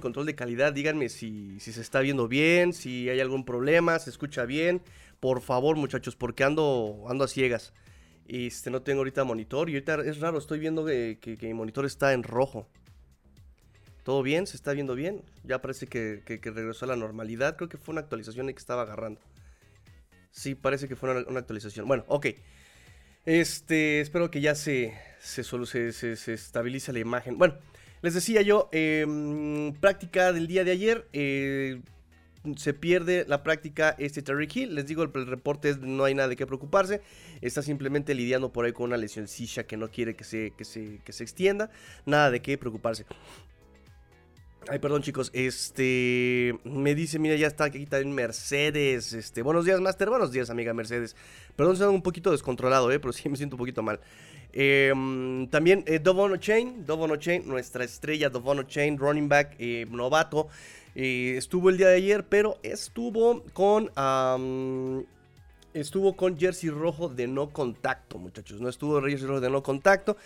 Control de calidad. Díganme si, se está viendo bien, si hay algún problema, se escucha bien. Por favor, muchachos, porque ando, ando a ciegas. Este, no tengo ahorita monitor y ahorita es raro, estoy viendo que, mi monitor está en rojo. ¿Todo bien? ¿Se está viendo bien? Ya parece que, regresó a la normalidad. Creo que fue una actualización que estaba agarrando. Sí, parece que fue una, actualización. Bueno, ok. Este, espero que ya se, se, se estabilice la imagen. Bueno, les decía yo, em, práctica del día de ayer. Eh, se pierde la práctica este Terry Hill. Les digo, el, reporte es, no hay nada de qué preocuparse. Está simplemente lidiando por ahí con una lesión silla que no quiere que se, que se, que se extienda. Nada de qué preocuparse. Ay, perdón, chicos. Este. Me dice, mira, ya está aquí también Mercedes. Este. Buenos días, Master. Buenos días, amiga Mercedes. Perdón, soy un poquito descontrolado, ¿eh? Pero sí me siento un poquito mal. Em, también eh, Dovono Chain, Dovono Chain, nuestra estrella Dovono Chain, running back eh, novato, eh, estuvo el día de ayer, pero estuvo con estuvo con jersey rojo de no contacto, muchachos. No estuvo jersey rojo de no contacto.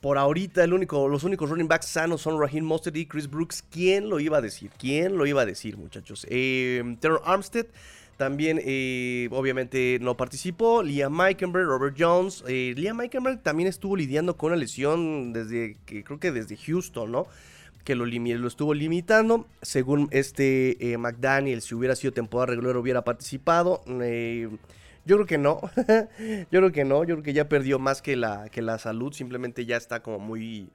Por ahorita el único, los únicos running backs sanos son Raheem Mostert y Chris Brooks. ¿Quién lo iba a decir? ¿Quién lo iba a decir, muchachos? Terror Armstead también, eh, obviamente, no participó. Liam Meikenberg, Robert Jones. Eh, Liam Meikenberg también estuvo lidiando con una lesión desde, que creo que desde Houston, ¿no? Que lo, lo estuvo limitando. Según este eh, McDaniel, si hubiera sido temporada regular, hubiera participado. Yo creo que no. yo creo que no. Yo creo que ya perdió más que la, que la salud. Simplemente ya está como muy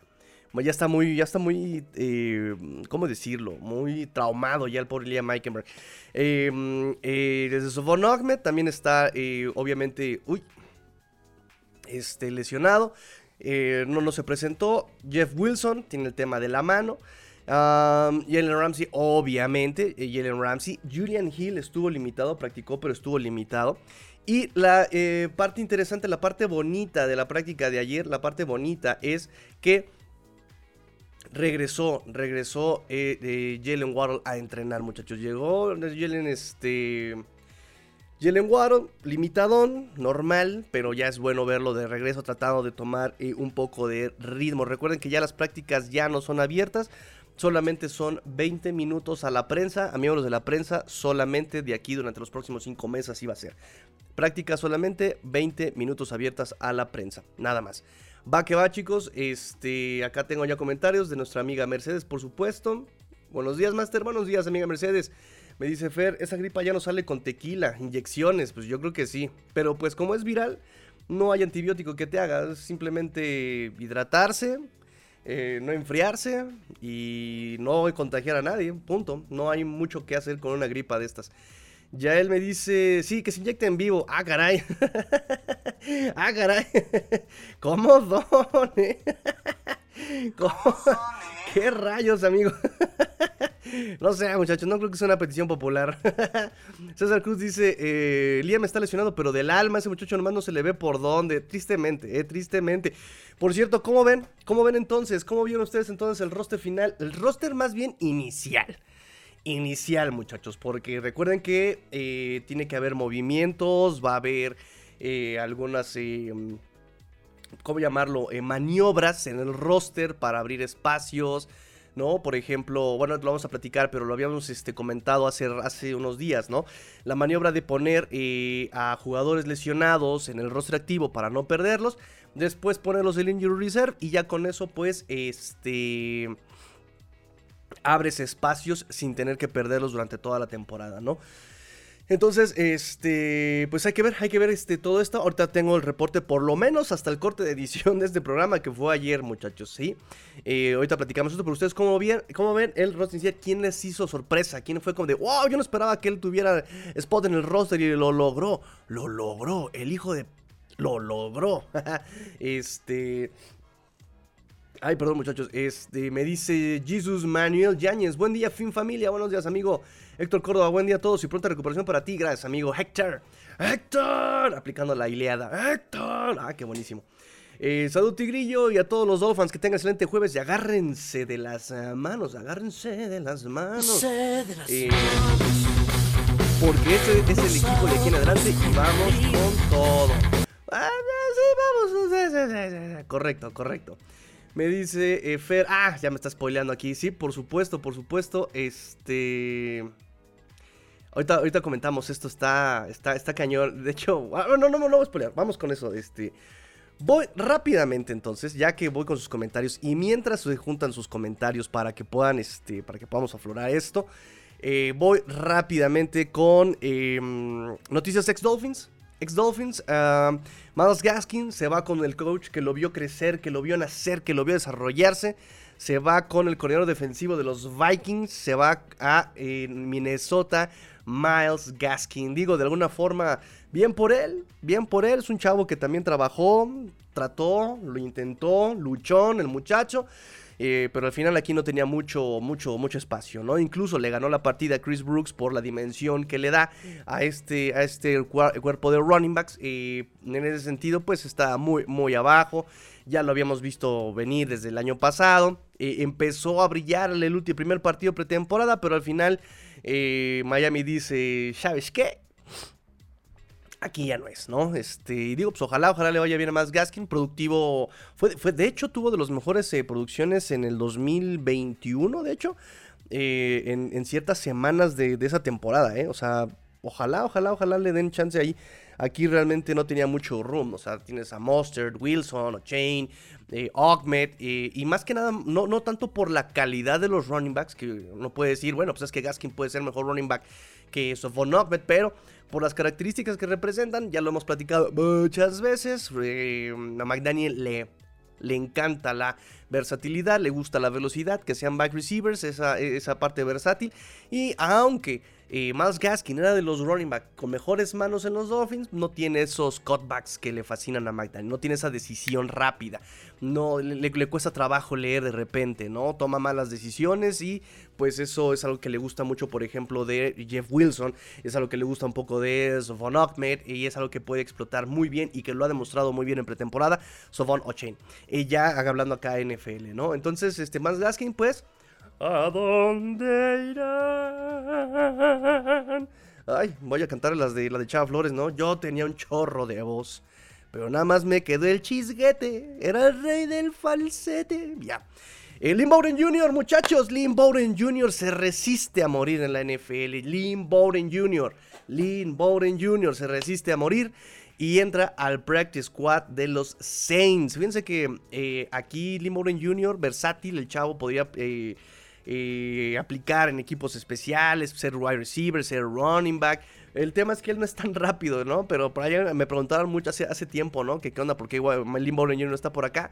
ya está muy, ya está muy, eh, ¿cómo decirlo? Muy traumado ya el pobre Liam Meikenberg. Em, eh, desde Sofon Ahmed también está, eh, obviamente, uy, este, lesionado. Eh, no, no se presentó. Jeff Wilson tiene el tema de la mano. Um, Jalen Ramsey, obviamente, Jalen Ramsey. Julian Hill estuvo limitado, practicó, pero estuvo limitado. Y la parte interesante, la parte bonita de la práctica de ayer, la parte bonita es que regresó, regresó eh, Jalen Waddle a entrenar, muchachos. Llegó Jalen, este. Jalen Waddle, limitadón, normal, pero ya es bueno verlo de regreso, tratando de tomar eh, un poco de ritmo. Recuerden que ya las prácticas ya no son abiertas, solamente son 20 minutos a la prensa, a miembros de la prensa, solamente de aquí durante los próximos 5 meses así va a ser. Prácticas solamente 20 minutos abiertas a la prensa, nada más. Va que va, chicos. Este, acá tengo ya comentarios de nuestra amiga Mercedes, por supuesto. Buenos días, Master. Buenos días, amiga Mercedes. Me dice Fer, esa gripa ya no sale con tequila, inyecciones. Pues yo creo que sí. Pero pues como es viral, no hay antibiótico que te haga. simplemente hidratarse, eh, no enfriarse y no contagiar a nadie. Punto. No hay mucho que hacer con una gripa de estas. Ya él me dice, sí, que se inyecte en vivo. Ah, caray. ah, caray. ¿Cómo don? ¿Cómo? ¿Qué rayos, amigo? no sé, muchachos, no creo que sea una petición popular. César Cruz dice, eh, Liam está lesionado, pero del alma, ese muchacho nomás no se le ve por dónde. Tristemente, eh, tristemente. Por cierto, ¿cómo ven? ¿Cómo ven entonces? ¿Cómo vieron ustedes entonces el roster final? El roster más bien inicial inicial, muchachos, porque recuerden que eh, tiene que haber movimientos, va a haber eh, algunas, eh, ¿cómo llamarlo? maniobras en el roster para abrir espacios. ¿no? Por ejemplo, bueno, lo vamos a platicar, pero lo habíamos este, comentado hace, hace unos días, ¿no? La maniobra de poner a jugadores lesionados en el roster activo para no perderlos, después ponerlos en injury reserve y ya con eso, pues, este abres espacios sin tener que perderlos durante toda la temporada, ¿no? Entonces, este, pues hay que ver, hay que ver este, todo esto. Ahorita tengo el reporte, por lo menos hasta el corte de edición de este programa que fue ayer, muchachos, ¿sí? Eh, ahorita platicamos esto, pero ustedes, ¿cómo, ven, cómo ven el roster ¿Quién les hizo sorpresa? ¿Quién fue como de, wow, yo no esperaba que él tuviera spot en el roster y lo logró? Lo logró, el hijo de lo logró. este. Ay, perdón, muchachos. Este, me dice Jesus Manuel Yáñez. Buen día, fin familia. Buenos días, amigo. Héctor Córdoba, buen día a todos y pronta recuperación para ti. Gracias, amigo. Héctor. Héctor. Aplicando la ileada. Héctor. Ah, qué buenísimo. Eh, salud Tigrillo y a todos los Dolphins que tengan excelente jueves y agárrense de las eh, manos, agárrense de las manos. Eh, porque este es el equipo de aquí en adelante y vamos con todo. Ah, sí, vamos. Correcto, correcto. Me dice Fer, ah, ya me está spoileando aquí. Sí, por supuesto, por supuesto. Este. Ahorita, comentamos, esto está, está, está cañón. De hecho, ah, no, no, no, no voy a spoilear. Vamos con eso. Este. Voy rápidamente entonces, ya que voy con sus comentarios y mientras se juntan sus comentarios para que puedan, este, para que podamos aflorar esto, eh, voy rápidamente con em, noticias ex Dolphins. Ex Dolphins, uh, Miles Gaskin se va con el coach que lo vio crecer, que lo vio nacer, que lo vio desarrollarse. Se va con el coordinador defensivo de los Vikings, se va a Minnesota, Miles Gaskin. Digo, de alguna forma bien por él, bien por él. Es un chavo que también trabajó, trató, lo intentó, luchó el muchacho. Eh, pero al final aquí no tenía mucho, mucho, mucho espacio, ¿no? Incluso le ganó la partida a Chris Brooks por la dimensión que le da a este, a este cuerpo de running backs. y en ese sentido, pues está muy, muy abajo. Ya lo habíamos visto venir desde el año pasado. Eh, empezó a brillar el último primer partido pretemporada, pero al final eh, Miami dice, ¿sabes qué? aquí ya no es, ¿no? Este, digo, pues ojalá, ojalá le vaya bien a más Gaskin, productivo, fue, fue de hecho tuvo de las mejores eh, producciones en el 2021, de hecho, eh, en, ciertas semanas de, esa temporada, ¿eh? O sea, ojalá, ojalá, ojalá le den chance ahí. Aquí realmente no tenía mucho room, o sea, tienes a Mustard, Wilson, Chain, eh, eh, y más que nada, no, no tanto por la calidad de los running backs, que uno puede decir, bueno, pues es que Gaskin puede ser mejor running back que Sofon Ogmet, pero por las características que representan, ya lo hemos platicado muchas veces, eh, a McDaniel le, le encanta la versatilidad, le gusta la velocidad, que sean back receivers, esa, esa parte versátil, y aunque eh, Miles Gaskin era de los running back con mejores manos en los Dolphins. No tiene esos cutbacks que le fascinan a McDaniel. No tiene esa decisión rápida. No, le, cuesta trabajo leer de repente, ¿no? Toma malas decisiones y pues eso es algo que le gusta mucho, por ejemplo, de Jeff Wilson. Es algo que le gusta un poco de Sovon Ahmed y es algo que puede explotar muy bien y que lo ha demostrado muy bien en pretemporada. Sovon Ochain. Y ya hablando acá NFL, ¿no? Entonces, este, Miles Gaskin, pues ¿A dónde irán? Ay, voy a cantar las de la de Chava Flores, ¿no? Yo tenía un chorro de voz. Pero nada más me quedó el chisguete. Era el rey del falsete. Ya. El Lynn Bowden Jr., muchachos. Lynn Bowden Jr. se resiste a morir en la NFL. Lynn Bowden Jr. Lynn Bowden Jr. se resiste a morir y entra al practice squad de los Saints. Fíjense que eh, aquí Lynn Bowden Jr., versátil, el chavo podría eh, eh, aplicar en equipos especiales, ser wide receiver, ser running back. El tema es que él no es tan rápido, ¿no? Pero por ahí me preguntaron mucho hace, hace tiempo, ¿no? Que qué onda, porque Lynn Bowden Jr. no está por acá.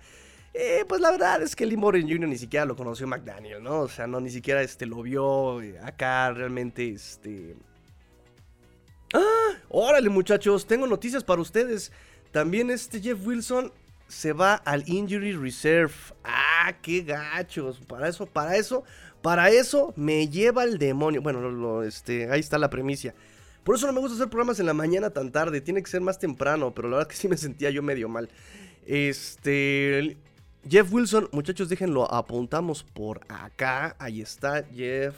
Eh, pues la verdad es que Lynn Bowden Jr. ni siquiera lo conoció McDaniel, ¿no? O sea, no, ni siquiera este, lo vio eh, acá realmente, este... ¡Ah! Órale, muchachos, tengo noticias para ustedes. También este Jeff Wilson se va al Injury Reserve. Ah, qué gachos. Para eso, para eso, para eso me lleva el demonio. Bueno, este, ahí está la premisa. Por eso no me gusta hacer programas en la mañana tan tarde. Tiene que ser más temprano. Pero la verdad que sí me sentía yo medio mal. Este. Jeff Wilson, muchachos, déjenlo. Apuntamos por acá. Ahí está Jeff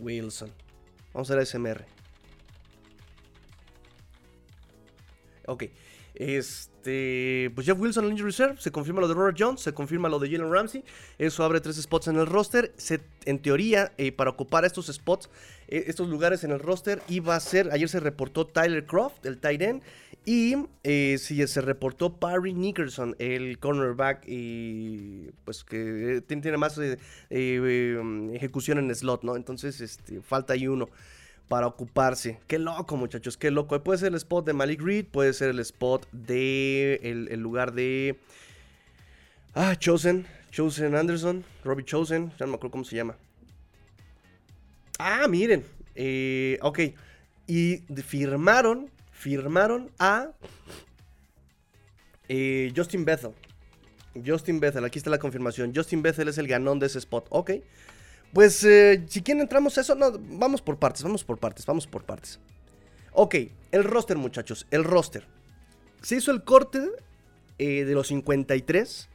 Wilson. Vamos a ver SMR. Ok. Este, pues Jeff Wilson en Injury Reserve, se confirma lo de Robert Jones, se confirma lo de Jalen Ramsey, eso abre tres spots en el roster, en teoría, eh, para ocupar estos spots, eh, estos lugares en el roster, iba a ser, ayer se reportó Tyler Croft, el tight end, y eh, se reportó Parry Nickerson, el cornerback, y pues que tiene, más ejecución en slot, ¿no? Entonces, este, falta ahí uno para ocuparse. Qué loco, muchachos, qué loco. Puede ser el spot de Malik Reed, puede ser el spot de el, lugar de ah, Chosen, Chosen Anderson, Robbie Chosen, ya no me acuerdo cómo se llama. Ah, miren, eh, ok. Y firmaron, firmaron a Eh, Justin Bethel. Justin Bethel, aquí está la confirmación. Justin Bethel es el ganón de ese spot. Ok. Pues eh, si quieren entramos a eso, no, vamos por partes, vamos por partes, vamos por partes. Ok, el roster muchachos, el roster. Se hizo el corte eh, de los 53.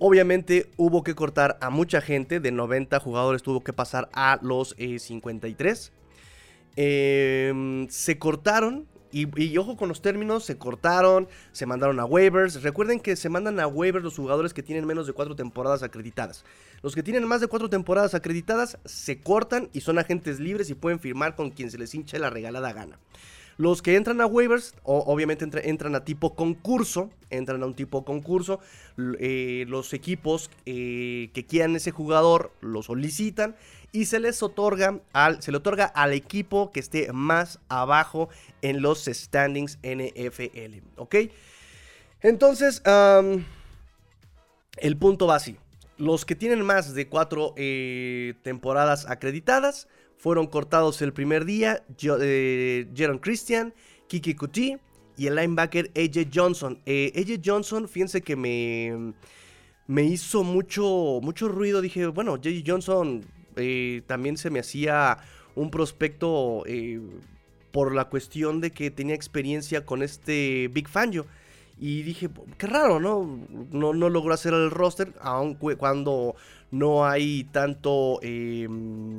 Obviamente hubo que cortar a mucha gente, de 90 jugadores tuvo que pasar a los 53. Em, se cortaron y, ojo con los términos, se cortaron, se mandaron a waivers. Recuerden que se mandan a waivers los jugadores que tienen menos de cuatro temporadas acreditadas. Los que tienen más de cuatro temporadas acreditadas se cortan y son agentes libres y pueden firmar con quien se les hinche la regalada gana. Los que entran a waivers, obviamente entran a tipo concurso, entran a un tipo concurso. Eh, los equipos eh, que quieran ese jugador lo solicitan y se les otorga al, se le otorga al equipo que esté más abajo en los standings NFL, ¿ok? Entonces, el punto va así. Los que tienen más de cuatro eh, temporadas acreditadas fueron cortados el primer día. Eh, Jaron Christian, Kiki Kuti y el linebacker AJ Johnson. Eh, AJ Johnson, fíjense que me, me hizo mucho, mucho ruido. Dije, bueno, AJ Johnson eh, también se me hacía un prospecto eh, por la cuestión de que tenía experiencia con este Big Fangio. Y dije, qué raro, ¿no? No, no logró hacer el roster, aunque cuando no hay tanto em,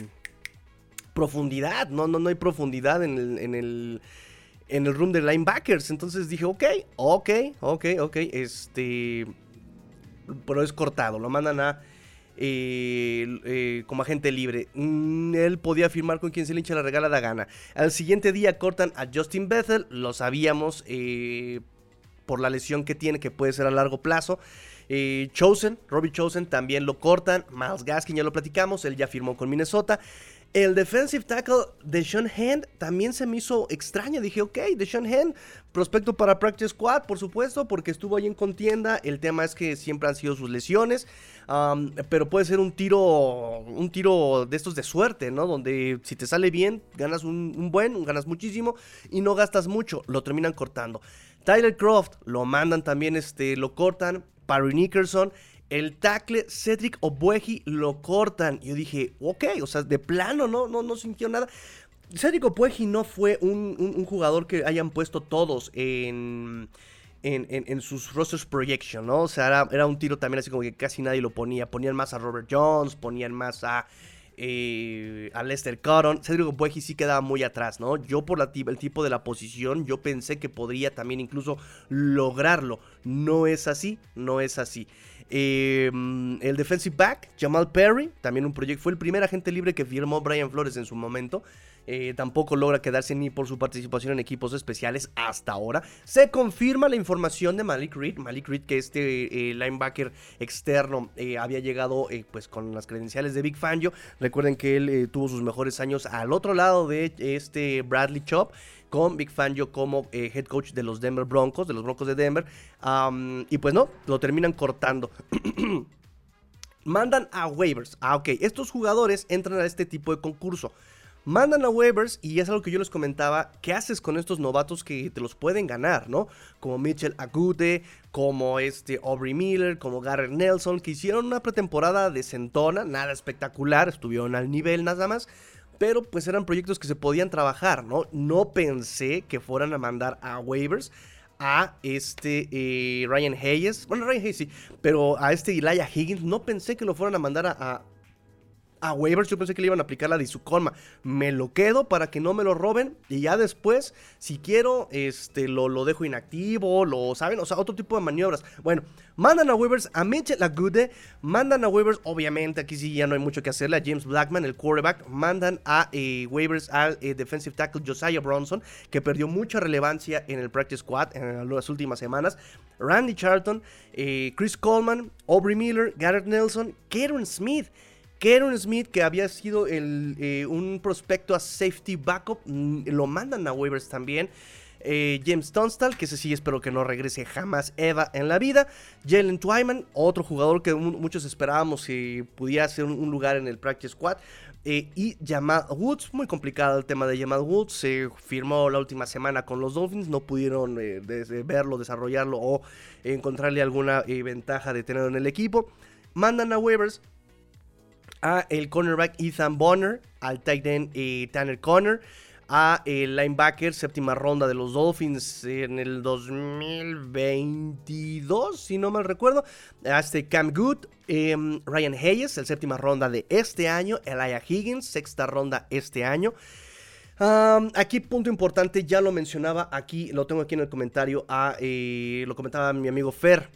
profundidad, ¿no? No, no hay profundidad en el, en el, en el room de linebackers. Entonces dije, ok, ok, ok, ok, este... Pero es cortado, lo mandan a eh, eh, como agente libre. Mm, él podía firmar con quien se le hincha la regala da gana. Al siguiente día cortan a Justin Bethel, lo sabíamos eh, por la lesión que tiene, que puede ser a largo plazo. Chosen, Robbie Chosen también lo cortan. Miles Gaskin ya lo platicamos, él ya firmó con Minnesota. El defensive tackle de Sean Hand también se me hizo extraño. Dije, ok, de Sean Hand, prospecto para Practice Squad, por supuesto, porque estuvo ahí en contienda. El tema es que siempre han sido sus lesiones. pero puede ser un tiro, un tiro de estos de suerte, ¿no? Donde si te sale bien, ganas un, buen, ganas muchísimo y no gastas mucho. Lo terminan cortando. Tyler Croft lo mandan también, este, lo cortan. Parry Nickerson el tackle Cedric Obueji lo cortan. Yo dije, ok, o sea, de plano no, no, no sintió nada. Cedric Obueji no fue un, jugador que hayan puesto todos en, en, sus rosters projection, ¿no? O sea, era, un tiro también así como que casi nadie lo ponía. Ponían más a Robert Jones, ponían más a, eh, Lester Cotton. Cedric Obueji sí quedaba muy atrás, ¿no? Yo por el tipo de la posición, yo pensé que podría también incluso lograrlo. No es así, no es así. Em, el defensive back, Jamal Perry, también un proyecto, fue el primer agente libre que firmó Brian Flores en su momento. Eh, tampoco logra quedarse ni por su participación en equipos especiales hasta ahora. Se confirma la información de Malik Reed. Malik Reed, que este eh, linebacker externo eh, había llegado pues con las credenciales de Big Fangio. Recuerden que él tuvo sus mejores años al otro lado de este Bradley Chop con Big Fangio como head coach de los Denver Broncos, de los Broncos de Denver. y pues no, lo terminan cortando. Mandan a waivers. Ah, ok. Estos jugadores entran a este tipo de concurso. Mandan a waivers y es algo que yo les comentaba. ¿Qué haces con estos novatos que te los pueden ganar, no? Como Mitchell Agude, como este Aubrey Miller, como Garrett Nelson, que hicieron una pretemporada de centona, nada espectacular, estuvieron al nivel nada más pero pues eran proyectos que se podían trabajar, ¿no? No pensé que fueran a mandar a waivers a este eh, Ryan Hayes, bueno, Ryan Hayes sí, pero a este Elijah Higgins, no pensé que lo fueran a mandar a waivers. Yo pensé que le iban a aplicar la de Izukonma. Me lo quedo para que no me lo roben. Y ya después, si quiero, este, lo, lo dejo inactivo, lo saben, o sea, otro tipo de maniobras. Bueno, mandan a waivers a Mitchell Agude, mandan a waivers, obviamente, aquí sí ya no hay mucho que hacerle, a James Blackman, el quarterback, mandan a eh, waivers al eh, defensive tackle Josiah Bronson, que perdió mucha relevancia en el practice squad en las últimas semanas. Randy Charlton, eh, Chris Coleman, Aubrey Miller, Garrett Nelson, Karen Smith. Keron Smith, que había sido eh, un prospecto a safety backup, mm, lo mandan a waivers también. Eh, James Tunstall, que ese sí espero que no regrese jamás Eva en la vida. Jalen Twyman, otro jugador que muchos esperábamos que pudiera hacer un lugar en el practice squad. Eh, y Jamal Woods, muy complicado el tema de Jamal Woods, se firmó la última semana con los Dolphins, no pudieron verlo, desarrollarlo o encontrarle alguna ventaja de tenerlo en el equipo. Mandan a waivers a el cornerback Ethan Bonner, al tight end Tanner Conner, a el linebacker, séptima ronda de los Dolphins en el 2022, si no mal recuerdo. A este Cam Good, em, Ryan Hayes, el séptima ronda de este año. Elijah Higgins, sexta ronda este año. aquí punto importante, ya lo mencionaba aquí, lo tengo aquí en el comentario, eh, lo comentaba mi amigo Fer.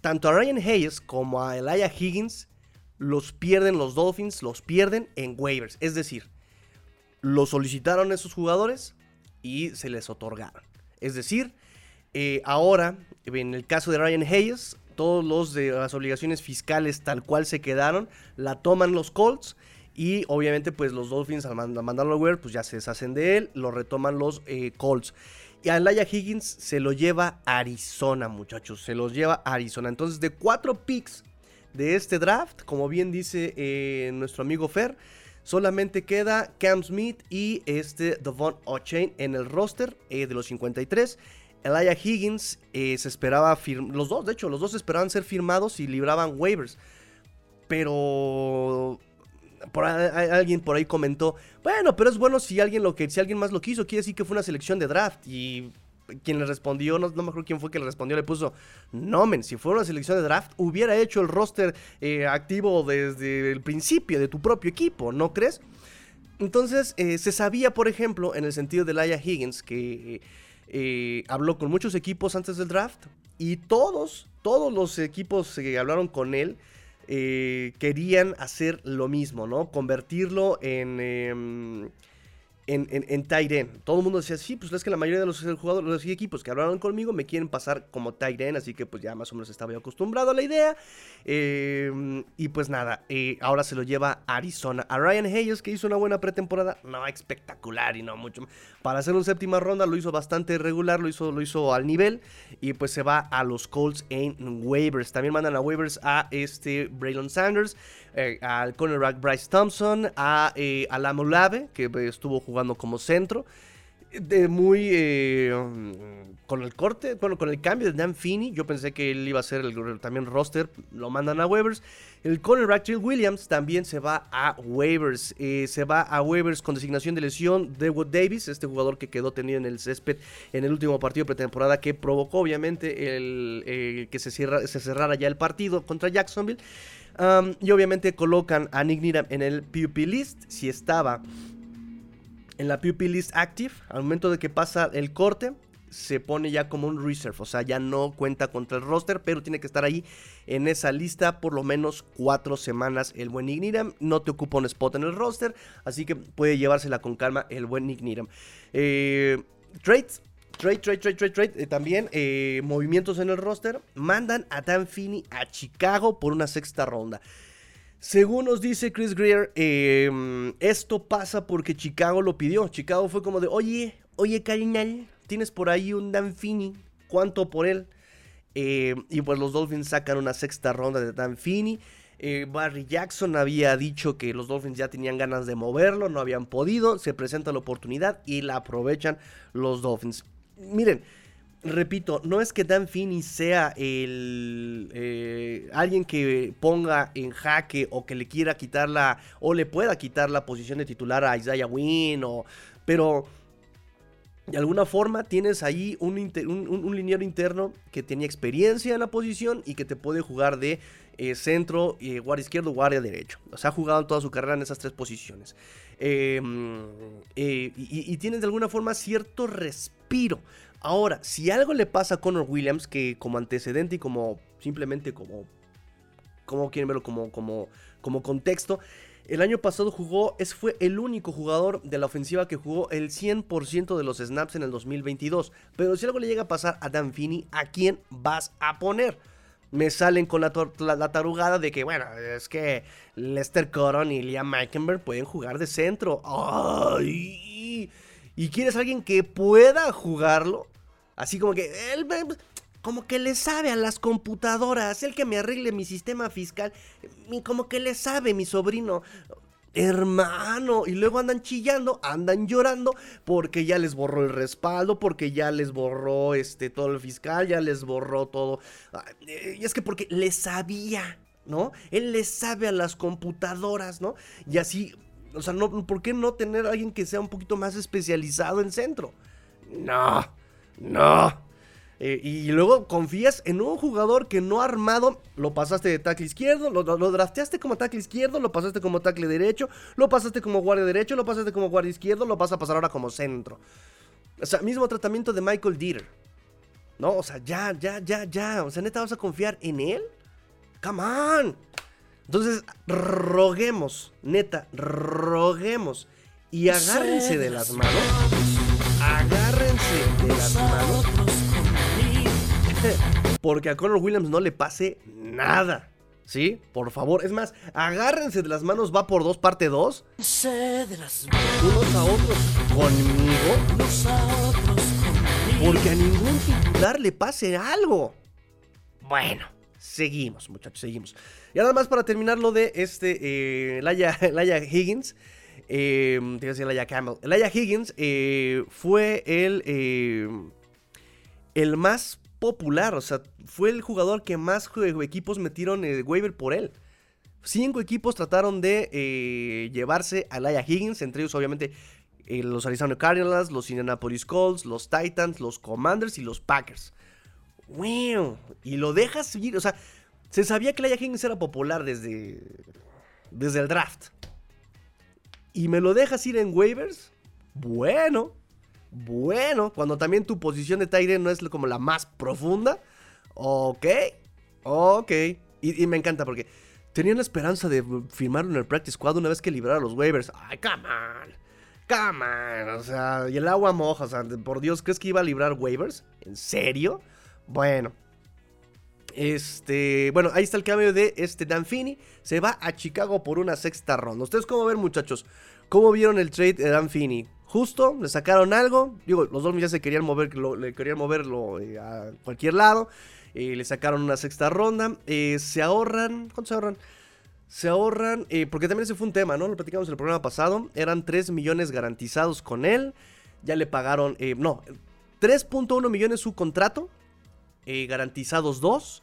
Tanto a Ryan Hayes como a Elijah Higgins los pierden los Dolphins, los pierden en waivers. Es decir, lo solicitaron esos jugadores y se les otorgaron. Es decir, eh, ahora, en el caso de Ryan Hayes, todos los de las obligaciones fiscales tal cual se quedaron, la toman los Colts y obviamente pues los Dolphins al, mandarlo a web pues ya se deshacen de él, lo retoman los eh, Colts. Y a Laia Higgins se lo lleva Arizona, muchachos, se los lleva Arizona. Entonces de cuatro picks de este draft, como bien dice eh, nuestro amigo Fer, Solamente queda Cam Smith y este Devon O'Chain en el roster eh, de los 53. Elijah Higgins eh, se esperaba los dos, de hecho, los dos esperaban ser firmados y libraban waivers. Pero por alguien por ahí comentó, bueno, pero es bueno si alguien lo que si alguien más lo quiso, quiere decir que fue una selección de draft y quien le respondió, no, me acuerdo quién fue que le respondió, le puso, no, men, si fuera una selección de draft, hubiera hecho el roster eh, activo desde el principio de tu propio equipo, ¿no crees? Entonces, eh, se sabía, por ejemplo, en el sentido de Laia Higgins, que eh, habló con muchos equipos antes del draft y todos, todos los equipos que hablaron con él querían hacer lo mismo, ¿no? Convertirlo en em, en, en, Todo el mundo decía, sí, pues es que la mayoría de los jugadores, los equipos que hablaron conmigo me quieren pasar como Tyren, así que pues ya más o menos estaba yo acostumbrado a la idea. Eh, y pues nada, eh, ahora se lo lleva Arizona. A Ryan Hayes, que hizo una buena pretemporada, no espectacular y no mucho. Para hacer un séptima ronda lo hizo bastante regular, lo hizo, lo hizo al nivel. Y pues se va a los Colts en waivers. También mandan a waivers a este Braylon Sanders. Eh, al cornerback Bryce Thompson, a eh, Alamolave, que estuvo jugando como centro. De muy eh, con el corte, bueno, con el cambio de Dan Finney, yo pensé que él iba a ser el, también roster, lo mandan a waivers. El cornerback Jill Williams también se va a waivers, se va a waivers con designación de lesión de Wood Davis, este jugador que quedó tenido en el césped en el último partido pretemporada que provocó obviamente el, que se, se cerrara ya el partido contra Jacksonville y obviamente colocan a Nick Needham en el PUP list. Si estaba en la PUP list active, al momento de que pasa el corte, se pone ya como un reserve. O sea, ya no cuenta contra el roster, pero tiene que estar ahí en esa lista por lo menos cuatro semanas el buen Nick Needham. No te ocupa un spot en el roster, así que puede llevársela con calma el buen Nick Needham. Eh, trades. Trade, trade, trade, trade, trade. Eh, también eh, movimientos en el roster. Mandan a Dan Finney a Chicago por una sexta ronda. Según nos dice Chris Greer, em, esto pasa porque Chicago lo pidió. Chicago fue como de, oye, oye, carnal, tienes por ahí un Dan Finney. ¿Cuánto por él? Y pues los Dolphins sacan una sexta ronda de Dan Finney. Eh, Barry Jackson había dicho que los Dolphins ya tenían ganas de moverlo, no habían podido. Se presenta la oportunidad y la aprovechan los Dolphins miren, repito, no es que Dan Finney sea el eh, alguien que ponga en jaque o que le quiera quitar la o le pueda quitar la posición de titular a Isaiah Wynn pero de alguna forma tienes ahí un, liniero interno que tenía experiencia en la posición y que te puede jugar de eh, centro, eh, guardia izquierdo, guardia derecho. O sea, ha jugado toda su carrera en esas tres posiciones. Em, y, y tienes de alguna forma cierto respiro. Ahora, si algo le pasa a Connor Williams, que como antecedente y como simplemente como, como quieren verlo, como, como, como contexto, el año pasado jugó, es, fue el único jugador de la ofensiva que jugó el 100% de los snaps en el 2022. Pero si algo le llega a pasar a Dan Finney, ¿a quién vas a poner? Me salen con la, la, tarugada de que, bueno, es que Lester Coron y Liam Meikenberg pueden jugar de centro. ¡Ay! y quieres alguien que pueda jugarlo, así como que él como que le sabe a las computadoras, el que me arregle mi sistema fiscal, como que le sabe mi sobrino. Hermano, y luego andan chillando, andan llorando porque ya les borró el respaldo, porque ya les borró este todo el fiscal, ya les borró todo. Y es que porque le sabía, ¿no? Él le sabe a las computadoras, ¿no? Y así, o sea, no, ¿por qué no tener a alguien que sea un poquito más especializado en centro? No, no. Eh, y luego confías en un jugador que no ha armado, lo pasaste de tackle izquierdo, lo, drafteaste como tackle izquierdo, lo pasaste como tackle derecho, lo pasaste como guardia derecho, lo pasaste como guardia izquierdo, lo vas a pasar ahora como centro. O sea, mismo tratamiento de Michael Dieter. No, o sea, ya, ya, ya, ya. O sea, neta, ¿vas a confiar en él? Come on. Entonces, roguemos, neta, roguemos. Y agárrense de las manos. Agárrense de las manos porque a Conor Williams no le pase nada. ¿Sí? Por favor. Es más, agárrense de las manos, va por dos, parte dos. Unos a otros conmigo. Porque a ningún titular le pase algo. Bueno, seguimos, muchachos, seguimos. Y nada más para terminar lo de este, eh, Laia, Higgins. Eh, te iba a decir Laia Campbell. Laia Higgins eh, fue el, eh, el más popular, o sea, fue el jugador que más equipos metieron el waiver por él. Cinco equipos trataron de eh, llevarse a Laia Higgins, entre ellos obviamente eh, los Arizona Cardinals, los Indianapolis Colts, los Titans, los Commanders y los Packers. Wow, y lo dejas seguir, o sea, se sabía que Laia Higgins era popular desde, desde el draft. Y me lo dejas ir en waivers. Bueno, bueno, cuando también tu posición de Tyre no es como la más profunda. Ok, ok. Y, me encanta porque tenían la esperanza de firmarlo en el Practice Squad una vez que librara los waivers. Ay, come on. Come on. O sea, y el agua moja. O sea, por Dios, ¿crees que iba a librar waivers? ¿En serio? Bueno. Este, bueno, ahí está el cambio de este Danfini. Se va a Chicago por una sexta ronda. ¿Ustedes cómo ven, muchachos? ¿Cómo vieron el trade de Danfini? Justo, le sacaron algo. Digo, los Dolphins ya se querían mover, le querían moverlo eh, a cualquier lado. Eh, le sacaron una sexta ronda. Eh, se ahorran. ¿Cuánto se ahorran? Se ahorran. porque también ese fue un tema, ¿no? Lo platicamos en el programa pasado. Eran 3 millones garantizados con él. Ya le pagaron. no, 3.1 millones su contrato. garantizados 2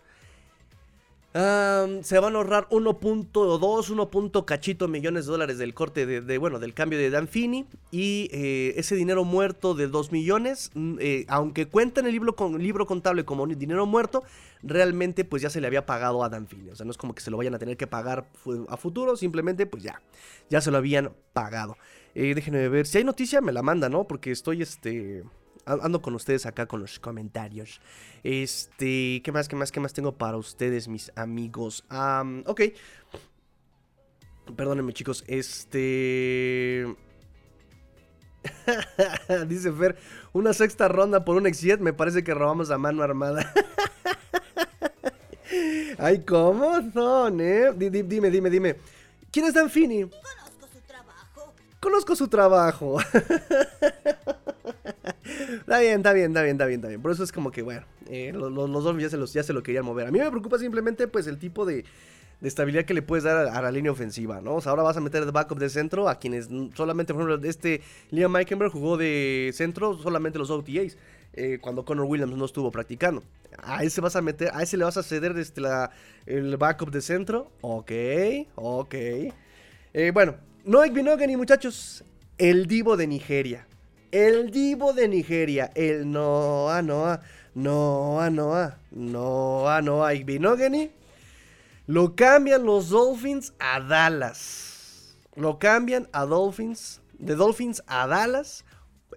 se van a ahorrar 1.2, 1. cachito millones de dólares del corte de, bueno, del cambio de Danfini. Y eh, ese dinero muerto de 2 millones, mm, eh, aunque cuenta en el libro, con, libro contable como dinero muerto, realmente pues ya se le había pagado a Danfini. O sea, no es como que se lo vayan a tener que pagar a futuro, simplemente pues ya, ya se lo habían pagado. Eh, déjenme ver, si hay noticia me la manda, ¿no? Porque estoy este ando con ustedes acá con los comentarios. Este, ¿qué más, qué más, qué más tengo para ustedes, mis amigos? ok. Perdónenme, chicos. Este. Dice Fer, una sexta ronda por un X7. Me parece que robamos a mano armada. Ay, ¿cómo son, eh? dime, dime, dime. ¿Quién es Danfini? Conozco su trabajo. Está bien, está bien, está bien, está bien, está bien. Por eso es como que, bueno, eh, los, dos ya se, los, ya se lo querían mover. A mí me preocupa simplemente, pues, el tipo de, estabilidad que le puedes dar a, la línea ofensiva, ¿no? O sea, ahora vas a meter el backup de centro a quienes solamente, por ejemplo, este Liam Meikenberg jugó de centro solamente los OTAs. Eh, cuando Connor Williams no estuvo practicando. A ese vas a meter, a ese le vas a ceder desde la, el backup de centro. Ok, ok. Eh, bueno, Noek Binogany, muchachos. El divo de Nigeria. El divo de Nigeria, el Noah Noah, Noah Noah, Noah Noah Igbinogany, lo cambian los Dolphins a Dallas. Lo cambian a Dolphins, de Dolphins a Dallas,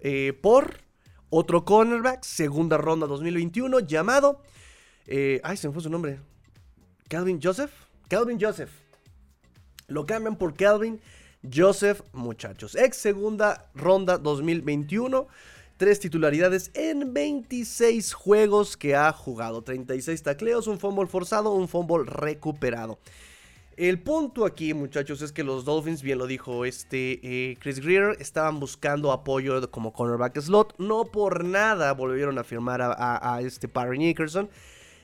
eh, por otro cornerback, segunda ronda 2021, llamado, eh, ay, se me fue su nombre, Calvin Joseph, Calvin Joseph. Lo cambian por Calvin Joseph, muchachos. Ex segunda ronda 2021. Tres titularidades en 26 juegos que ha jugado. 36 tacleos, un fumble forzado, un fumble recuperado. El punto aquí, muchachos, es que los Dolphins, bien lo dijo este eh, Chris Greer, estaban buscando apoyo como cornerback slot. No por nada volvieron a firmar a, este Parry Nickerson.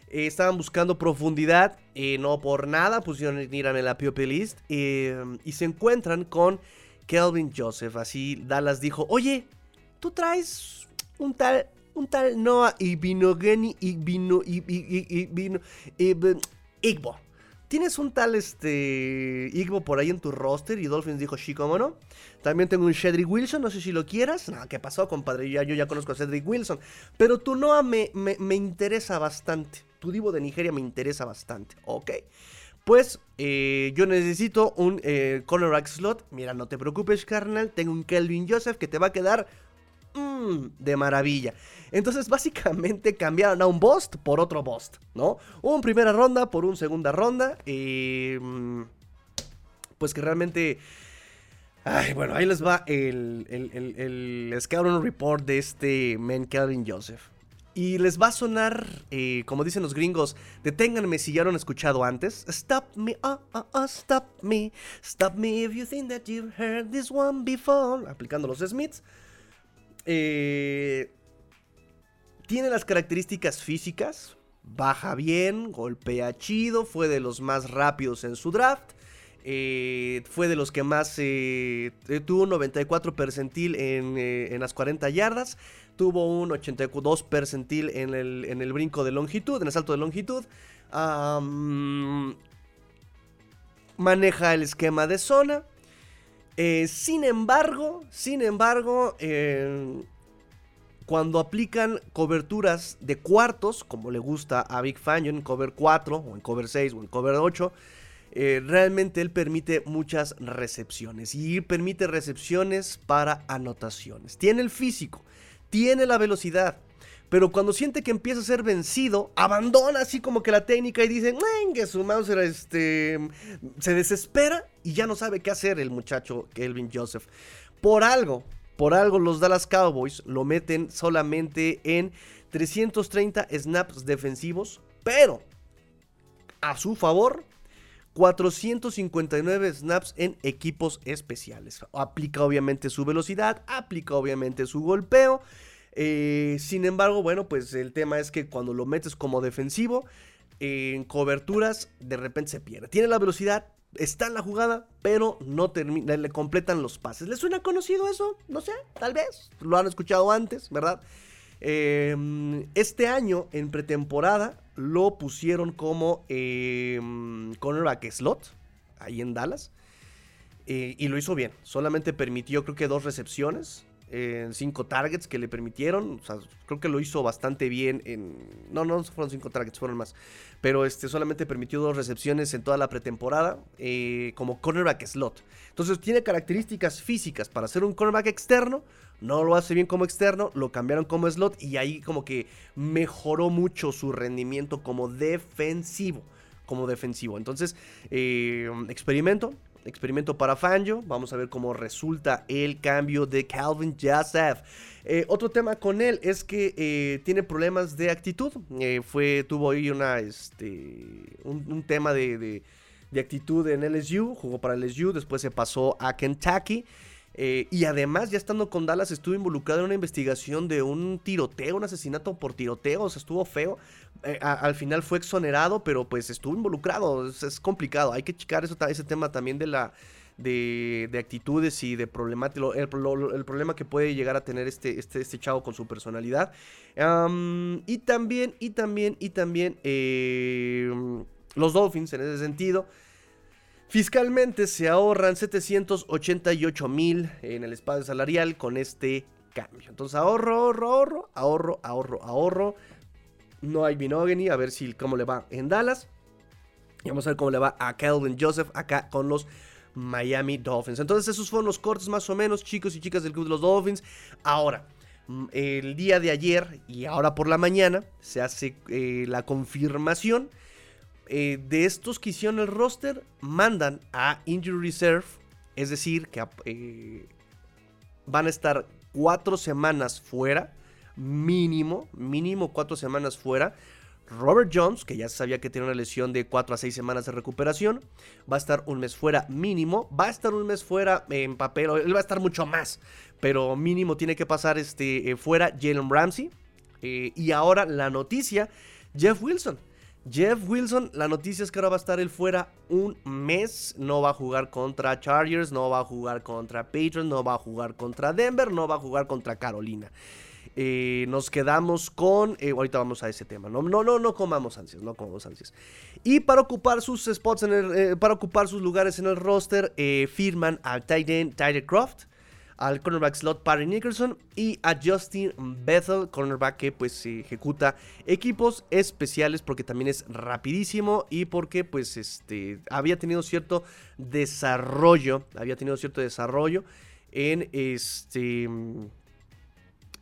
Eh, estaban buscando profundidad, eh, no por nada pusieron ir en la POP list. y se encuentran con Kelvin Joseph. Así Dallas dijo, oye, tú traes un tal un tal Noah Ibinogeni Ibino, Ibino, Igbo. ¿Tienes un tal este Igbo por ahí en tu roster? Y Dolphins dijo, sí, cómo no. También tengo un Cedric Wilson, no sé si lo quieras. No, ¿qué pasó, compadre? Ya, yo ya conozco a Cedric Wilson. Pero tu Noah me, me, interesa bastante. Divo de Nigeria me interesa bastante. Ok. Pues eh, yo necesito un eh, cornerback slot. Mira, no te preocupes, carnal. Tengo un Kelvin Joseph que te va a quedar mmm, de maravilla. Entonces, básicamente cambiaron a un Bust por otro Bust, ¿no? Un primera ronda por un segunda ronda. Y. Mm, pues que realmente. Ay, bueno, ahí les va el, el, Scouting Report de este man Calvin Joseph. Y les va a sonar, eh, como dicen los gringos, deténganme si ya lo han escuchado antes. Stop me, uh, uh, uh, stop me, stop me if you think that you've heard this one before. Aplicando los Smiths. Eh, tiene las características físicas. Baja bien, golpea chido, fue de los más rápidos en su draft. Eh, fue de los que más tuvo un 94 percentil en, las 40 yardas. Tuvo un 82 percentil en el, en el brinco de longitud, en el salto de longitud. maneja el esquema de zona. Eh, sin embargo, sin embargo, eh, cuando aplican coberturas de cuartos, como le gusta a Big Fan, en cover 4, o en cover 6, o en cover 8, eh, realmente él permite muchas recepciones y permite recepciones para anotaciones. Tiene el físico, tiene la velocidad, pero cuando siente que empieza a ser vencido, abandona así como que la técnica y dice, que su Mauser este, se desespera y ya no sabe qué hacer el muchacho Kelvin Joseph. Por algo, por algo los Dallas Cowboys lo meten solamente en 330 snaps defensivos, pero a su favor 459 snaps en equipos especiales. Aplica obviamente su velocidad, aplica obviamente su golpeo eh, sin embargo, bueno, pues el tema es que cuando lo metes como defensivo, en coberturas, de repente se pierde. Tiene la velocidad, está en la jugada, pero no termina, le completan los pases. ¿Les suena conocido eso? No sé, tal vez. Lo han escuchado antes, ¿verdad? Em, este año, en pretemporada, lo pusieron como eh, cornerback slot, ahí en Dallas. Eh, y lo hizo bien. Solamente permitió, creo que dos recepciones en cinco targets que le permitieron. Creo que lo hizo bastante bien en... No, no fueron cinco targets, fueron más. Pero este, solamente permitió dos recepciones en toda la pretemporada eh, como cornerback slot. Entonces tiene características físicas para ser un cornerback externo. No lo hace bien como externo, lo cambiaron como slot y ahí como que mejoró mucho su rendimiento como defensivo. Como defensivo. Entonces, eh, experimento experimento para Fangio. Vamos a ver cómo resulta el cambio de Calvin Joseph. Eh, otro tema con él es que eh, tiene problemas de actitud. Eh, fue, tuvo ahí una, este, un, tema de, de, de, actitud en LSU. Jugó para LSU, después se pasó a Kentucky. Eh, y además, ya estando con Dallas, estuvo involucrado en una investigación de un tiroteo, un asesinato por tiroteo, o sea, estuvo feo. Eh, al final fue exonerado, pero pues estuvo involucrado. Es, complicado. Hay que checar eso, ese tema también de la. De, actitudes y de problemático, el, problema que puede llegar a tener este, este, este chavo con su personalidad. y también, y también, y también eh, los Dolphins en ese sentido Fiscalmente se ahorran 788 mil en el espacio salarial con este cambio. Entonces ahorro, ahorro, ahorro, ahorro, ahorro, ahorro. No hay Binogany, a ver si cómo le va en Dallas. Y vamos a ver cómo le va a Calvin Joseph acá con los Miami Dolphins. Entonces esos fueron los cortes más o menos, chicos y chicas del club de los Dolphins. Ahora, mm, el día de ayer y ahora por la mañana se hace eh, la confirmación eh, de estos que hicieron el roster, mandan a Injury Reserve, es decir, que eh, van a estar cuatro semanas fuera, mínimo, mínimo cuatro semanas fuera, Robert Jones, que ya sabía que tiene una lesión de 4 a 6 semanas de recuperación, va a estar un mes fuera mínimo, va a estar un mes fuera en papel, él va a estar mucho más, pero mínimo tiene que pasar este, eh, fuera Jalen Ramsey. Y ahora la noticia, Jeff Wilson. Jeff Wilson, la noticia es que ahora va a estar él fuera un mes. No va a jugar contra Chargers, no va a jugar contra Patriots, no va a jugar contra Denver, no va a jugar contra Carolina. Eh, nos quedamos con. Eh, ahorita vamos a ese tema. No, no, no, no comamos ansias. No comamos ansias. Y para ocupar sus spots en el. Eh, para ocupar sus lugares en el roster, firman al Titan Tyler Croft. Al cornerback slot Parry Nicholson y a Justin Bethel, cornerback que pues ejecuta equipos especiales porque también es rapidísimo y porque pues este había tenido cierto desarrollo, había tenido cierto desarrollo en este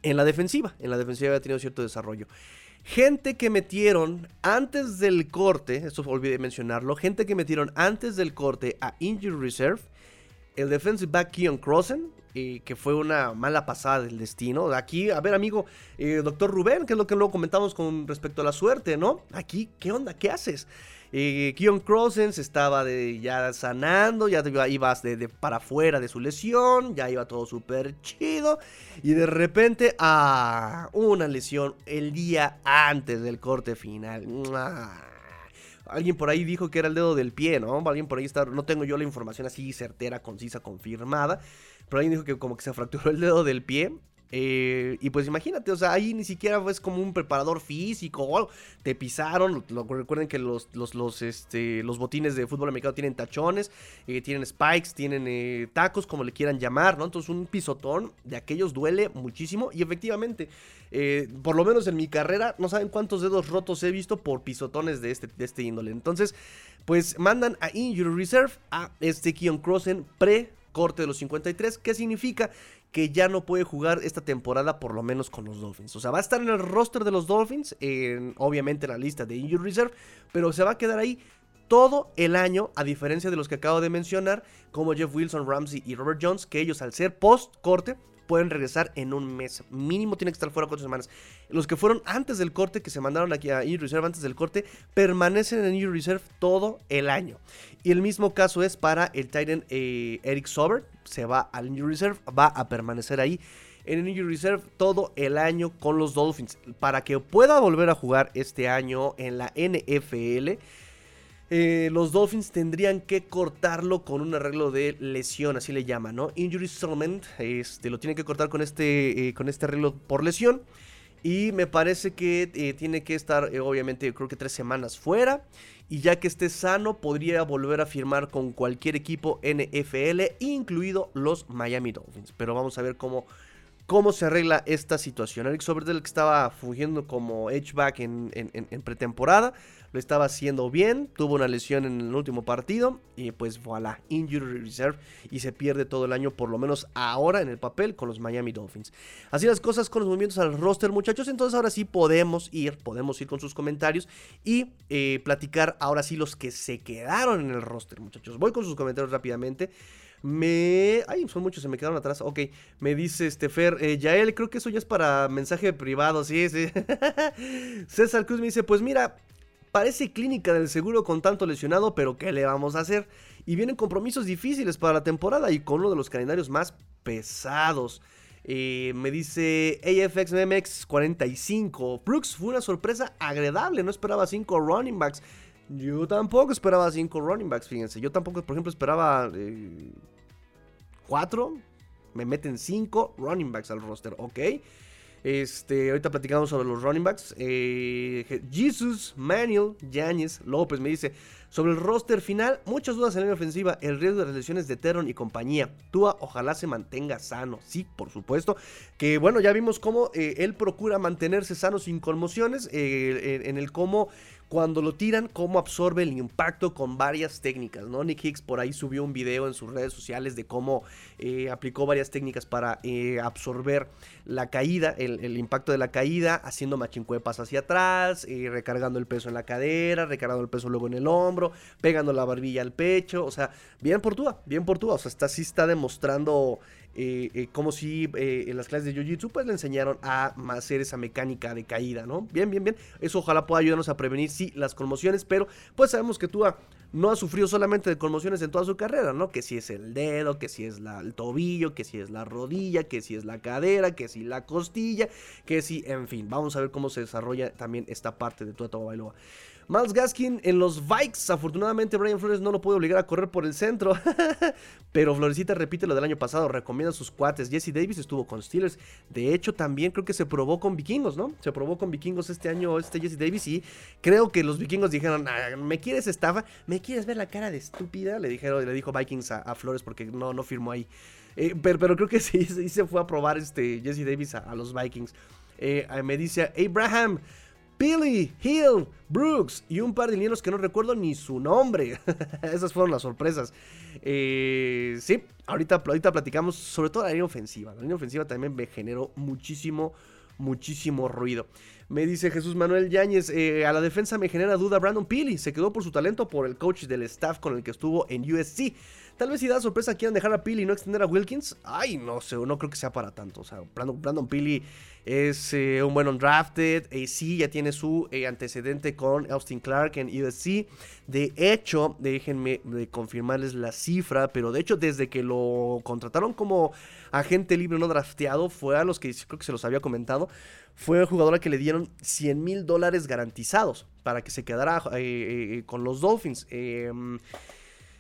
en la defensiva. En la defensiva había tenido cierto desarrollo. Gente que metieron antes del corte, esto olvidé mencionarlo, gente que metieron antes del corte a Injury Reserve, el defensive back Keon Crossen, eh, que fue una mala pasada del destino. Aquí, a ver, amigo, eh, doctor Rubén, que es lo que luego comentamos con respecto a la suerte, ¿no? Aquí, ¿qué onda? ¿Qué haces? Eh, Keon se estaba de, ya sanando, ya ibas de, para afuera de su lesión, ya iba todo súper chido. Y de repente, ah, una lesión el día antes del corte final. Alguien por ahí dijo que era el dedo del pie, ¿no? Alguien por ahí está, no tengo yo la información así certera, concisa, confirmada. Pero alguien dijo que como que se fracturó el dedo del pie. Eh, y pues imagínate, o sea, ahí ni siquiera es como un preparador físico. Te pisaron. recuerden que los, los, este, los botines de fútbol americano tienen tachones, eh, tienen spikes, tienen eh, tacos, como le quieran llamar, ¿no? Entonces un pisotón de aquellos duele muchísimo. Y efectivamente, por lo menos en mi carrera, no saben cuántos dedos rotos he visto por pisotones de este, de este índole. Entonces, pues mandan a Injury Reserve a este Keon Crossen pre corte de los 53. ¿Qué significa? que ya no puede jugar esta temporada por lo menos con los Dolphins. O sea, va a estar en el roster de los Dolphins, en, obviamente en la lista de Injury Reserve, pero se va a quedar ahí todo el año, a diferencia de los que acabo de mencionar, como Jeff Wilson, Ramsey y Robert Jones, que ellos al ser post corte pueden regresar en un mes. Mínimo tiene que estar fuera cuatro semanas. Los que fueron antes del corte, que se mandaron aquí a Injury Reserve antes del corte, permanecen en Injury Reserve todo el año. Y el mismo caso es para el Titan eh, Eric Sober. Se va al Injury Reserve, va a permanecer ahí en el Injury Reserve todo el año con los Dolphins. Para que pueda volver a jugar este año en la NFL eh, los Dolphins tendrían que cortarlo con un arreglo de lesión, así le llaman, ¿no? Injury settlement, este, lo tienen que cortar con este, eh, con este arreglo por lesión. Y me parece que eh, tiene que estar, obviamente, creo que tres semanas fuera. Y ya que esté sano, podría volver a firmar con cualquier equipo NFL, incluido los Miami Dolphins. Pero vamos a ver cómo cómo se arregla esta situación. Eric Soberdell que estaba fungiendo como edgeback en, en, pretemporada, lo estaba haciendo bien, tuvo una lesión en el último partido y pues voilà, injury reserve y se pierde todo el año, por lo menos ahora en el papel con los Miami Dolphins. Así las cosas con los movimientos al roster muchachos, entonces ahora sí podemos ir, podemos ir con sus comentarios y eh, platicar ahora sí los que se quedaron en el roster muchachos. Voy con sus comentarios rápidamente. Me. Ay, son muchos, se me quedaron atrás. Ok, me dice este Fer. Eh, Yael, creo que eso ya es para mensaje privado. Sí, sí. César Cruz me dice: Pues mira, parece clínica del seguro con tanto lesionado, pero ¿qué le vamos a hacer? Y vienen compromisos difíciles para la temporada y con uno de los calendarios más pesados. Eh, me dice AFXMX 45. Brooks fue una sorpresa agradable. No esperaba 5 running backs. Yo tampoco esperaba 5 running backs, fíjense. Yo tampoco, por ejemplo, esperaba eh, 4, me meten 5 running backs al roster, ok. Este, ahorita platicamos sobre los running backs. Eh, Jesus, Manuel, Yanis, López me dice: Sobre el roster final, muchas dudas en la ofensiva, el riesgo de las lesiones de Teron y compañía. Tua, ojalá se mantenga sano. Sí, por supuesto. Que bueno, ya vimos cómo eh, él procura mantenerse sano sin conmociones. Eh, en el cómo cuando lo tiran, cómo absorbe el impacto con varias técnicas, ¿no? Nick Hicks por ahí subió un video en sus redes sociales de cómo eh, aplicó varias técnicas para eh, absorber la caída, el, impacto de la caída, haciendo machincuepas hacia atrás, eh, recargando el peso en la cadera, recargando el peso luego en el hombro, pegando la barbilla al pecho, o sea, bien por tú, bien por tú, o sea, está, sí está demostrando eh, eh, como si eh, en las clases de Jiu-Jitsu pues le enseñaron a hacer esa mecánica de caída, ¿no? Bien, bien, bien. Eso ojalá pueda ayudarnos a prevenir, sí, las conmociones, pero pues sabemos que Tua no ha sufrido solamente de conmociones en toda su carrera, ¿no? Que si es el dedo, que si es el tobillo, que si es la rodilla, que si es la cadera, que si la costilla, que si, en fin, vamos a ver cómo se desarrolla también esta parte de Tua Tagovailoa. Miles Gaskin en los Vikes. Afortunadamente, Brian Flores no lo puede obligar a correr por el centro. Pero Florecita repite lo del año pasado. Recomienda a sus cuates. Jesse Davis estuvo con Steelers. De hecho, también creo que se probó con vikingos, ¿no? Se probó con vikingos este año, este Jesse Davis. Y creo que los vikingos dijeron: ah, ¿Me quieres estafa? ¿Me quieres ver la cara de estúpida? Le dijeron, le dijo Vikings a, Flores porque no, no firmó ahí. Eh, pero, creo que sí, se fue a probar este Jesse Davis a, los Vikings. Eh, me dice Abraham. Billy, Hill, Brooks y un par de linieros que no recuerdo ni su nombre. Esas fueron las sorpresas. Eh, sí, ahorita, ahorita platicamos sobre todo la línea ofensiva. La línea ofensiva también me generó muchísimo, muchísimo ruido. Me dice Jesús Manuel Yáñez, eh, a la defensa me genera duda Brandon Peely. Se quedó por su talento por el coach del staff con el que estuvo en USC. Tal vez si da sorpresa quieran dejar a Peely y no extender a Wilkins. Ay, no sé, no creo que sea para tanto. O sea, Brandon, Brandon Peely es eh, un buen undrafted. Eh, sí, ya tiene su eh, antecedente con Austin Clark en USC. De hecho, déjenme confirmarles la cifra, pero de hecho, desde que lo contrataron como agente libre no drafteado, fue a los que creo que se los había comentado. Fue el jugador a que le dieron 100 mil dólares garantizados para que se quedara con los Dolphins. Em,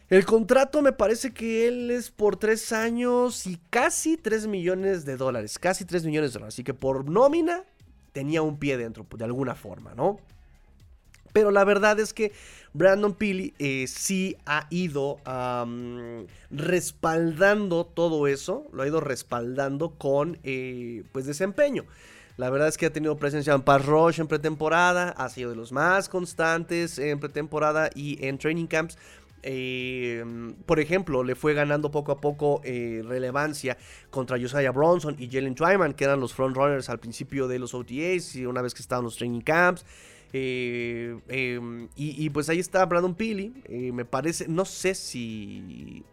el contrato me parece que él es por tres años y casi 3 millones de dólares. Casi 3 millones de dólares. Así que por nómina tenía un pie dentro, de alguna forma, ¿no? Pero la verdad es que Brandon Peely eh, sí ha ido respaldando todo eso. Lo ha ido respaldando con eh, pues desempeño. La verdad es que ha tenido presencia en Pass Rush en pretemporada, ha sido de los más constantes en pretemporada y en training camps. Eh, por ejemplo, le fue ganando poco a poco eh, relevancia contra Josiah Bronson y Jalen Twyman, que eran los frontrunners al principio de los OTAs y una vez que estaban los training camps. Eh, em, y, pues ahí está Brandon Peely. me parece, no sé si,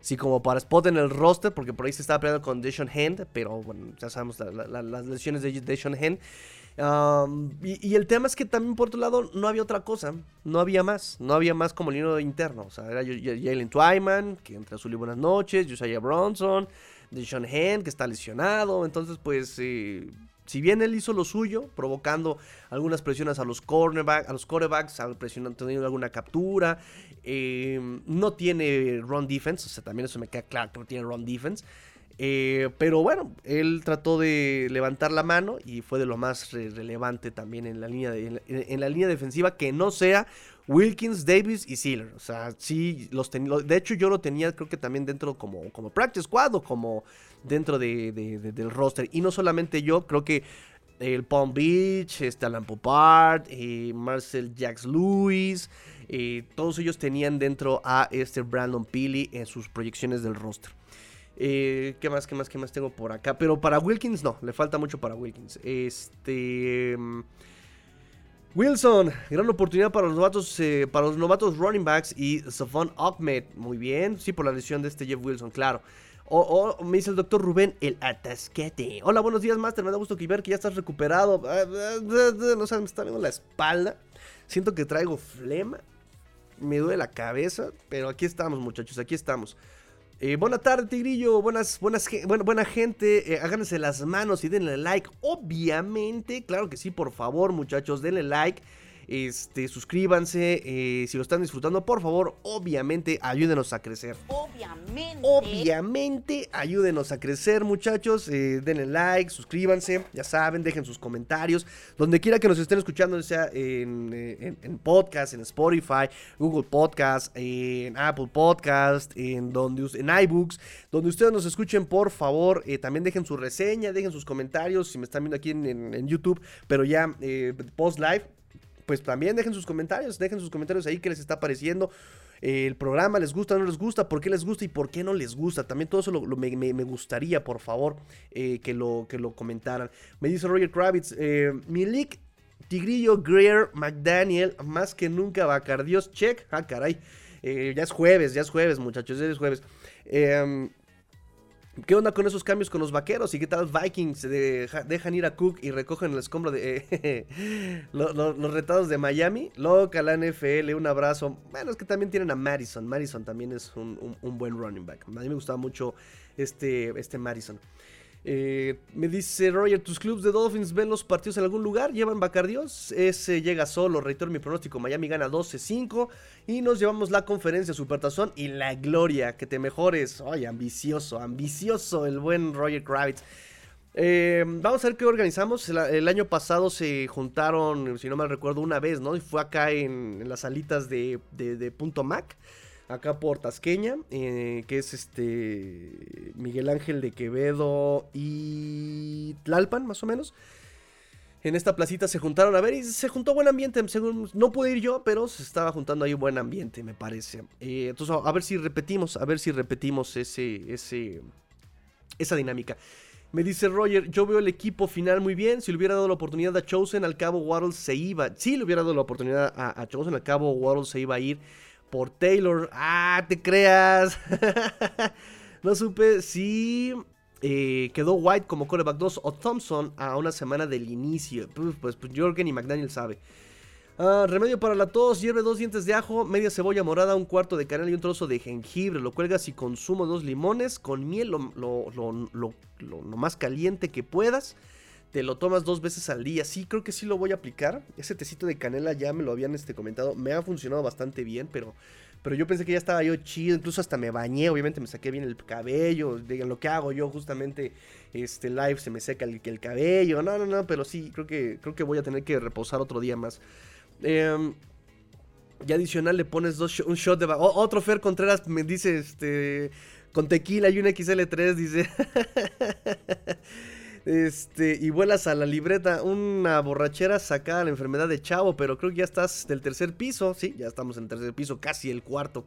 si como para spot en el roster, porque por ahí se estaba peleando con Deshaun Hand, pero bueno, ya sabemos las lesiones de Deshaun Hand y, el tema es que también por otro lado no había otra cosa, no había más, no había más como línea interno. O sea, era Jalen Twyman, que entra a su buenas noches, Josiah Bronson, Deshaun Hand, que está lesionado. Entonces, pues, eh, si bien él hizo lo suyo, provocando algunas presiones a los cornerbacks, a los quarterbacks, presionando, teniendo alguna captura, eh, no tiene run defense, o sea, también eso me queda claro que no tiene run defense. Eh, pero bueno, él trató de levantar la mano y fue de lo más relevante también en la línea, en, la, línea defensiva que no sea Wilkins, Davis y Sealer. O sea, sí, los tenía. De hecho, yo lo tenía, creo que también dentro como, como practice squad o como dentro de, del roster. Y no solamente yo, creo que el Palm Beach, este Alan Popard, eh, Marcel Jax Lewis, eh, todos ellos tenían dentro a este Brandon Peely en sus proyecciones del roster. Eh, ¿Qué más, qué más, qué más tengo por acá? Pero para Wilkins no, le falta mucho para Wilkins. Este... Mm, Wilson, gran oportunidad para los novatos, eh, para los novatos running backs y Safon Ahmed. Muy bien, sí, por la lesión de este Jeff Wilson, claro. O, me dice el doctor Rubén, el atasquete. Hola, buenos días, Master. Me da gusto que ver que ya estás recuperado. Ah, ah, ah, no sé, me está viendo la espalda. Siento que traigo flema. Me duele la cabeza. Pero aquí estamos, muchachos, aquí estamos. Eh, buena tarde, Tigrillo. Buenas, buenas, buena gente. Eh, háganse las manos y denle like. Obviamente, claro que sí, por favor, muchachos, denle like. Este, suscríbanse. Eh, si lo están disfrutando, por favor, obviamente, ayúdenos a crecer. Obviamente. Obviamente, ayúdenos a crecer, muchachos. Eh, denle like, suscríbanse. Ya saben, dejen sus comentarios. Donde quiera que nos estén escuchando, sea en, eh, en, podcast, en Spotify, Google Podcast, en Apple Podcast, en, donde, en iBooks. Donde ustedes nos escuchen, por favor, también dejen su reseña, dejen sus comentarios. Si me están viendo aquí en, en YouTube, pero ya post live pues también dejen sus comentarios, dejen sus comentarios ahí que les está pareciendo. el programa les gusta, no les gusta, por qué les gusta y por qué no les gusta. También todo eso me, gustaría, por favor, eh, que, lo, que lo comentaran. Me dice Roger Kravitz, eh, Milik, Tigrillo, Greer, McDaniel, más que nunca Bacardios, check. Ah, caray. Eh, ya es jueves, ya es jueves, muchachos, ya es jueves. Em, ¿Qué onda con esos cambios con los vaqueros? ¿Y qué tal Vikings? dejan ir a Cook y recogen el escombro de los, retados de Miami. Loca la NFL, un abrazo. Bueno, es que también tienen a Madison. Madison también es un, buen running back. A mí me gustaba mucho este, este Madison. Eh, me dice Roger, ¿tus clubes de Dolphins ven los partidos en algún lugar? ¿Llevan Bacardios? Ese llega solo, reitero mi pronóstico, Miami gana 12-5 y nos llevamos la conferencia Supertazón y la gloria, que te mejores. Ay, ambicioso, ambicioso el buen Roger Kravitz. Eh, vamos a ver qué organizamos. El, año pasado se juntaron, si no mal recuerdo, una vez, ¿no? Y fue acá en, las salitas de, de Punto Mac acá por Tasqueña, eh, que es este Miguel Ángel de Quevedo y Tlalpan, más o menos. En esta placita se juntaron a ver y se juntó buen ambiente. no pude ir yo, pero se estaba juntando ahí buen ambiente, me parece. Eh, entonces, a ver si repetimos, a ver si repetimos ese, ese, esa dinámica. Me dice Roger, yo veo el equipo final muy bien. Si le hubiera dado la oportunidad a Chosen, al cabo Waddle se iba. Si le hubiera dado la oportunidad a, a Chosen, al cabo Waddle se iba a ir por Taylor. Ah, te creas. no supe si eh, quedó White como coreback 2 o Thompson a una semana del inicio. Pues, pues, Jorgen y McDaniel sabe. Ah, remedio para la tos, hierve dos dientes de ajo, media cebolla morada, un cuarto de canela y un trozo de jengibre. Lo cuelgas y consumo dos limones con miel, lo más caliente que puedas te lo tomas dos veces al día. Sí, creo que sí lo voy a aplicar. Ese tecito de canela ya me lo habían este, comentado. Me ha funcionado bastante bien, pero, pero yo pensé que ya estaba yo chido. Incluso hasta me bañé, obviamente me saqué bien el cabello. Digan lo que hago yo justamente este live se me seca el, el cabello. No, no, no, pero sí, creo que, creo que voy a tener que reposar otro día más. Eh, y adicional le pones dos un shot de... otro Fer Contreras me dice, este, con tequila y un XL3, dice... Este, y vuelas a la libreta, una borrachera sacada la enfermedad de Chavo, pero creo que ya estás del tercer piso, sí, ya estamos en el tercer piso, casi el cuarto.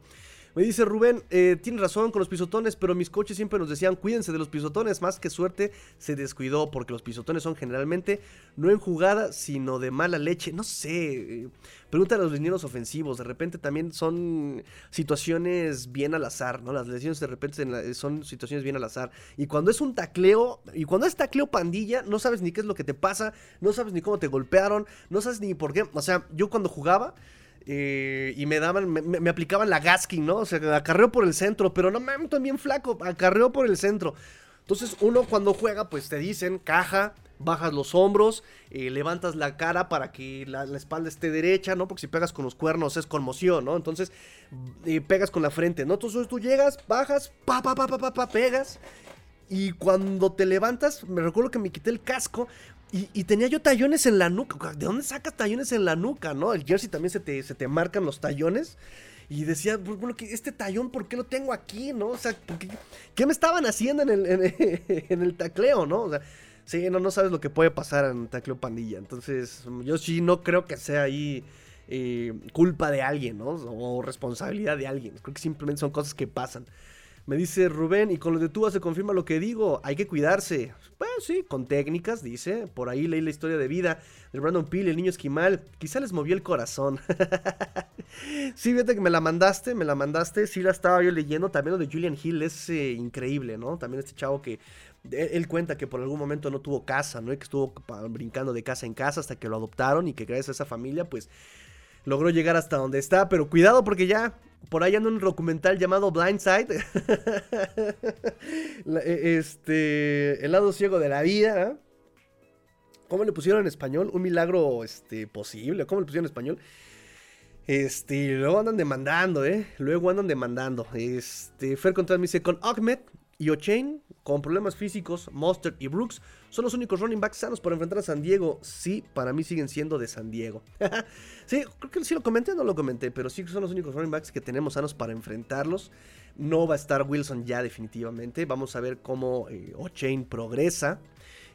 Me dice Rubén, eh, tiene razón con los pisotones, pero mis coches siempre nos decían cuídense de los pisotones. Más que suerte, se descuidó porque los pisotones son generalmente no en jugada, sino de mala leche. No sé, eh, pregúntale a los linieros ofensivos. De repente también son situaciones bien al azar, ¿no? Las lesiones de repente son situaciones bien al azar. Y cuando es un tacleo, y cuando es tacleo pandilla, no sabes ni qué es lo que te pasa, no sabes ni cómo te golpearon, no sabes ni por qué. O sea, yo cuando jugaba. Eh, y me daban, me, aplicaban la gasking, ¿no? O sea, acarreo por el centro, pero no mames, también flaco, acarreo por el centro. Entonces, uno cuando juega, pues te dicen, caja, bajas los hombros, eh, levantas la cara para que la, espalda esté derecha, ¿no? Porque si pegas con los cuernos es conmoción, ¿no? Entonces, eh, pegas con la frente, ¿no? Entonces tú llegas, bajas, pa, pa, pa, pa, pa, pa, pegas. Y cuando te levantas, me recuerdo que me quité el casco, y, tenía yo tallones en la nuca. ¿De dónde sacas tallones en la nuca, no? El jersey también se te, se te marcan los tallones. Y decía, bueno, este tallón, ¿por qué lo tengo aquí, no? O sea, ¿qué, me estaban haciendo en el, en, el tacleo, no? O sea, sí, no, no sabes lo que puede pasar en tacleo pandilla. Entonces, yo sí no creo que sea ahí eh, culpa de alguien, ¿no? O responsabilidad de alguien. Creo que simplemente son cosas que pasan. Me dice Rubén, y con lo de Tua se confirma lo que digo, hay que cuidarse. Pues sí, con técnicas, dice. Por ahí leí la historia de vida de Brandon Peel, el niño esquimal. Quizá les movió el corazón. sí, fíjate que me la mandaste, me la mandaste. Sí, la estaba yo leyendo. También lo de Julian Hill es eh, increíble, ¿no? También este chavo que él, cuenta que por algún momento no tuvo casa, ¿no? Y que estuvo brincando de casa en casa hasta que lo adoptaron y que gracias a esa familia, pues logró llegar hasta donde está. Pero cuidado porque ya por ahí anda un documental llamado Blindside. E, este. El lado ciego de la vida. ¿Cómo le pusieron en español? Un milagro este, posible. ¿Cómo le pusieron en español? Este, luego andan demandando, ¿eh? Luego andan demandando. Este, Fer Contreras me dice, con Ahmed y O'Chain, con problemas físicos, Mustard y Brooks, son los únicos running backs sanos para enfrentar a San Diego. Sí, para mí siguen siendo de San Diego. sí, creo que sí lo comenté, no lo comenté, pero sí son los únicos running backs que tenemos sanos para enfrentarlos. No va a estar Wilson ya definitivamente. Vamos a ver cómo eh, O'Chain progresa.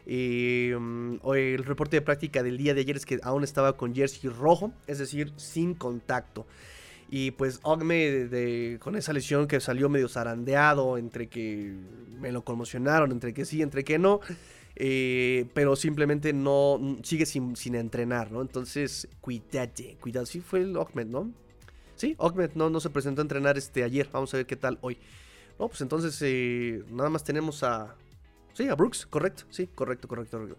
Mm, el reporte de práctica del día de ayer es que aún estaba con jersey rojo, es decir, sin contacto. Y pues Ogme con esa lesión que salió medio zarandeado, entre que me lo conmocionaron, entre que sí, entre que no. Eh, pero simplemente no sigue sin, entrenar, ¿no? Entonces, cuídate, cuidado. Sí, fue el Ogmed, ¿no? Sí, Ogmed no, no se presentó a entrenar este ayer. Vamos a ver qué tal hoy. No, pues entonces eh, nada más tenemos a... Sí, a Brooks, correcto, sí, correcto, correcto. correcto.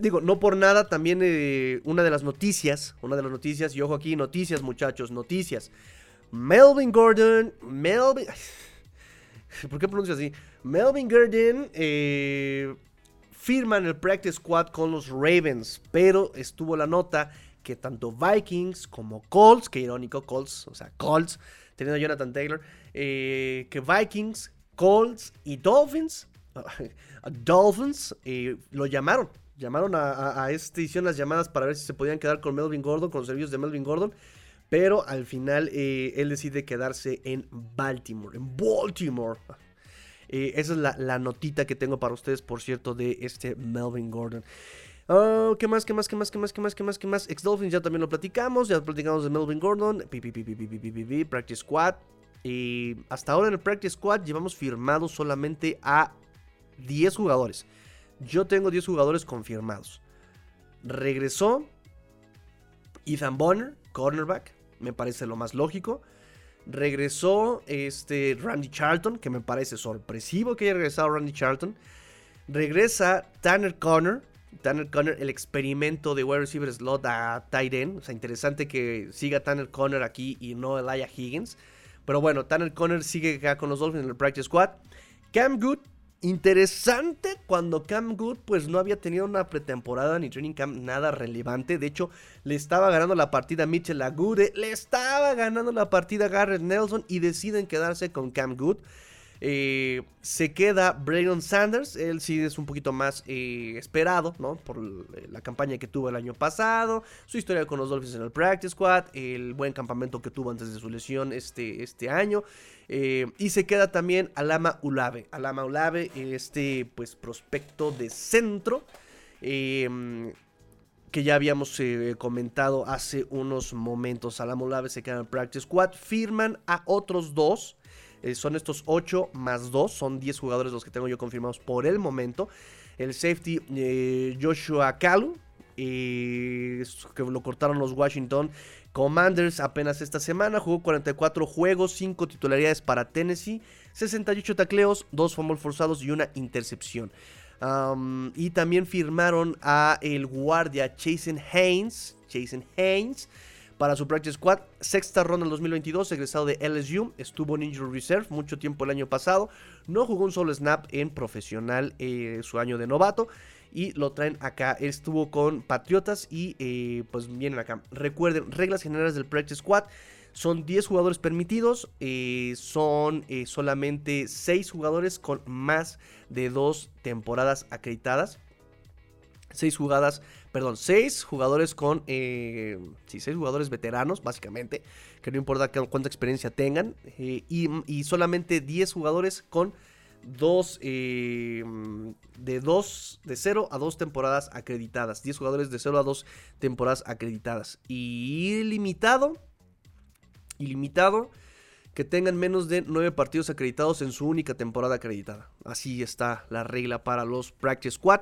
Digo, no por nada, también eh, una de las noticias, una de las noticias, y ojo aquí, noticias muchachos, noticias. Melvin Gordon, Melvin... ¿Por qué pronuncio así? Melvin Gordon eh, firma en el Practice Squad con los Ravens, pero estuvo la nota que tanto Vikings como Colts, que irónico, Colts, o sea, Colts, teniendo a Jonathan Taylor, eh, que Vikings, Colts y Dolphins, Dolphins, eh, lo llamaron. Llamaron a, a, este, hicieron las llamadas para ver si se podían quedar con Melvin Gordon, con los servicios de Melvin Gordon. Pero al final eh, él decide quedarse en Baltimore, en Baltimore. esa es la, notita que tengo para ustedes, por cierto, de este Melvin Gordon. Oh, ¿Qué más? ¿Qué más? ¿Qué más? ¿Qué más? ¿Qué más? ¿Qué más? ¿Qué más? Ex Dolphins ya también lo platicamos. Ya platicamos de Melvin Gordon. Practice Squad. Y hasta ahora en el Practice Squad llevamos firmados solamente a 10 jugadores. Yo tengo 10 jugadores confirmados. Regresó Ethan Bonner, cornerback. Me parece lo más lógico. Regresó este Randy Charlton, que me parece sorpresivo que haya regresado Randy Charlton. Regresa Tanner Connor, Tanner Conner, el experimento de wide receiver slot a tight end. O sea, interesante que siga Tanner Conner aquí y no Elijah Higgins. Pero bueno, Tanner Conner sigue acá con los Dolphins en el practice squad. Cam Good, interesante cuando Cam Good pues no había tenido una pretemporada ni training camp nada relevante. De hecho, le estaba ganando la partida a Mitchell Agude, le estaba ganando la partida a Garrett Nelson y deciden quedarse con Cam Good. Eh, se queda Braylon Sanders, él sí es un poquito más eh, esperado, ¿no? Por la campaña que tuvo el año pasado, su historia con los Dolphins en el Practice Squad, el buen campamento que tuvo antes de su lesión este, este año. Eh, y se queda también Alama Ulave. Alama Ulave, este pues prospecto de centro. que ya habíamos comentado hace unos momentos. Alama Ulave se queda en el Practice Squad. Firman a otros dos eh, son estos 8 más 2, son 10 jugadores los que tengo yo confirmados por el momento. El safety eh, Joshua Kalu, que lo cortaron los Washington Commanders apenas esta semana. Jugó 44 juegos, 5 titularidades para Tennessee, 68 tacleos, 2 fumbles forzados y una intercepción. y también firmaron a el guardia Jason Haynes. Jason Haynes para su practice squad. Sexta ronda en 2022, egresado de LSU. Estuvo en Injury Reserve mucho tiempo el año pasado. No jugó un solo snap en profesional eh, su año de novato. Y lo traen acá. Estuvo con Patriotas y eh, pues vienen acá. Recuerden, reglas generales del practice squad. Son 10 jugadores permitidos, eh, son solamente 6 jugadores con más de 2 temporadas acreditadas. 6 jugadas perdón, seis jugadores con, eh, sí, seis jugadores veteranos, básicamente, que no importa cuánta experiencia tengan, eh, y, solamente 10 jugadores con dos, eh, de dos, de 0 a 2 temporadas acreditadas, 10 jugadores de 0 a 2 temporadas acreditadas, y ilimitado, ilimitado, que tengan menos de 9 partidos acreditados en su única temporada acreditada. Así está la regla para los Practice Squad.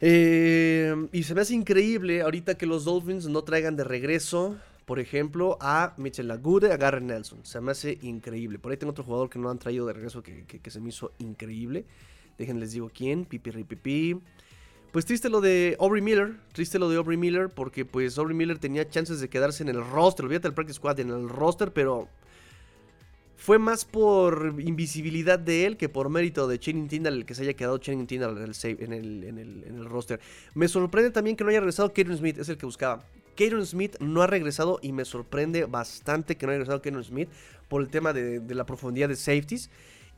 Eh, y se me hace increíble ahorita que los Dolphins no traigan de regreso, por ejemplo, a Mitchell Agude, a Garrett Nelson. Se me hace increíble. Por ahí tengo otro jugador que no han traído de regreso que, se me hizo increíble. Déjenles digo quién. Pipi pipi. Pues triste lo de Aubrey Miller, triste lo de Aubrey Miller, porque pues Aubrey Miller tenía chances de quedarse en el roster, olvídate del practice squad, en el roster, pero fue más por invisibilidad de él que por mérito de Channing Tindall el que se haya quedado Channing Tindall en el, en el, roster. Me sorprende también que no haya regresado Kieran Smith, es el que buscaba. Kieran Smith no ha regresado y me sorprende bastante que no haya regresado Kieran Smith por el tema de, la profundidad de safeties.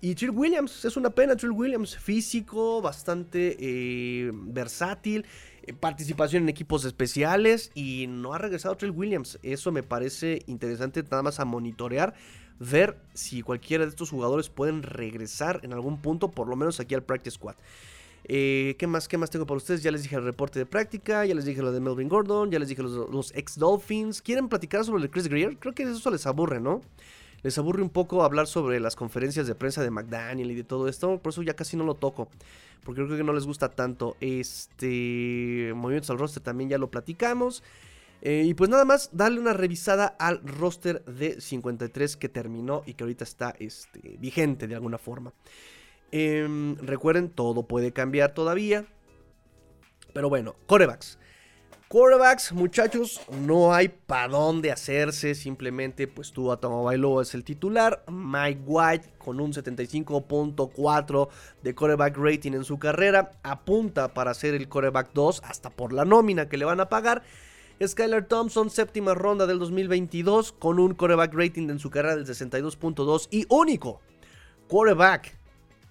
Y Trill Williams, es una pena, Trill Williams, físico, bastante eh, versátil, eh, participación en equipos especiales y no ha regresado Trill Williams. Eso me parece interesante nada más a monitorear ver si cualquiera de estos jugadores pueden regresar en algún punto, por lo menos aquí al Practice Squad. Eh, ¿qué, más, ¿Qué más tengo para ustedes? Ya les dije el reporte de práctica, ya les dije lo de Melvin Gordon, ya les dije los, ex Dolphins. ¿Quieren platicar sobre el Chris Greer? Creo que eso les aburre, ¿no? Les aburre un poco hablar sobre las conferencias de prensa de McDaniel y de todo esto. Por eso ya casi no lo toco. Porque creo que no les gusta tanto. Este. Movimientos al roster también ya lo platicamos. Eh, y pues nada más, darle una revisada al roster de 53 que terminó y que ahorita está este, vigente de alguna forma. Em, recuerden, todo puede cambiar todavía. Pero bueno, corebacks. Quarterbacks, muchachos, no hay para dónde hacerse. Simplemente, pues tú, Bailoa es el titular. Mike White, con un 75.4 de quarterback rating en su carrera, apunta para ser el quarterback 2, hasta por la nómina que le van a pagar. Skylar Thompson, séptima ronda del 2022, con un quarterback rating en su carrera del 62.2 y único quarterback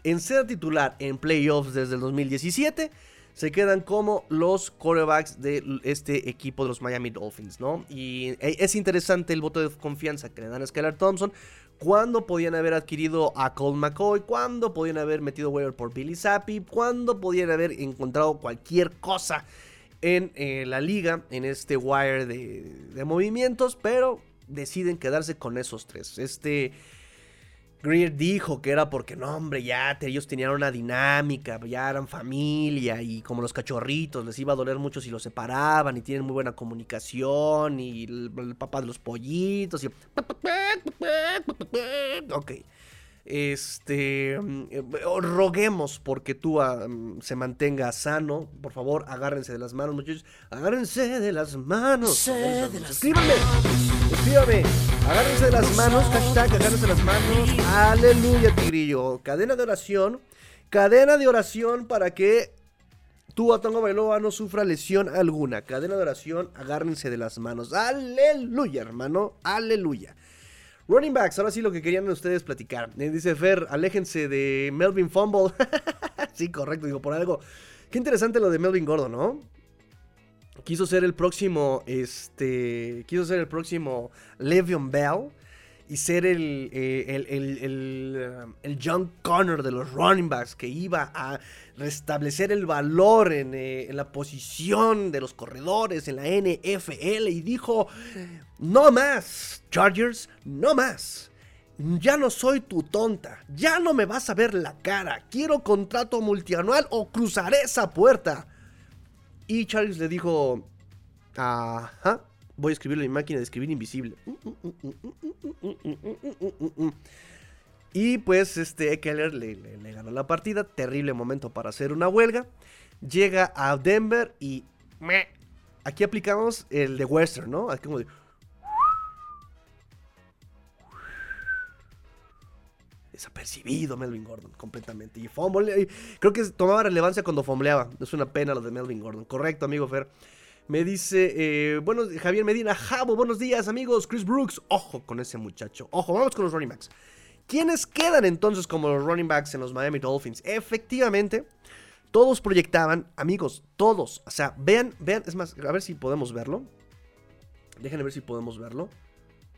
en ser titular en playoffs desde el 2017 se quedan como los quarterbacks de este equipo de los Miami Dolphins, ¿no? Y e, es interesante el voto de confianza que le dan a Skylar Thompson. Cuando podían haber adquirido a Cole McCoy, cuando podían haber metido waiver por Billy Zappi, cuando podían haber encontrado cualquier cosa en eh, la liga, en este wire de, de movimientos, pero deciden quedarse con esos tres. Este Greer dijo que era porque, no, hombre, ya ellos tenían una dinámica, ya eran familia y como los cachorritos, les iba a doler mucho si los separaban y tienen muy buena comunicación y el, papá de los pollitos y... Ok. Este, mm, eh, roguemos porque tú mm, se mantenga sano. Por favor, agárrense de las manos, muchachos. Agárrense de las manos. Escríbanme, escríbame. Agárrense de las manos. Hashtag, agárrense de las manos. Aleluya, tigrillo. Cadena de oración. Cadena de oración para que tú, Atongo Bailoa, no sufra lesión alguna. Cadena de oración, agárrense de las manos. Aleluya, hermano. Aleluya. Running backs, ahora sí lo que querían ustedes platicar. Eh, dice Fer, aléjense de Melvin Fumble. sí, correcto, digo, por algo. Qué interesante lo de Melvin Gordon, ¿no? Quiso ser el próximo, este, quiso ser el próximo Le'Veon Bell y ser el, eh, el, el, el, John Connor de los running backs que iba a restablecer el valor en, eh, en, la posición de los corredores en la NFL y dijo, no más, Chargers, no más. Ya no soy tu tonta, ya no me vas a ver la cara, quiero contrato multianual o cruzaré esa puerta. Y Chargers le dijo, ajá, Voy a escribirlo en mi máquina de escribir invisible. Y pues este Keller le, ganó la partida. Terrible momento para hacer una huelga. Llega a Denver y... Aquí aplicamos el de Western, ¿no? Aquí como de... Desapercibido Melvin Gordon completamente. Y fumble, creo que tomaba relevancia cuando fombleaba. Es una pena lo de Melvin Gordon. Correcto, amigo Fer. Me dice, eh, bueno, Javier Medina, Jabo, buenos días amigos, Chris Brooks, ojo con ese muchacho, ojo, vamos con los running backs. ¿Quiénes quedan entonces como los running backs en los Miami Dolphins? Efectivamente, todos proyectaban, amigos, todos, o sea, vean, vean, es más, a ver si podemos verlo. Déjenme ver si podemos verlo.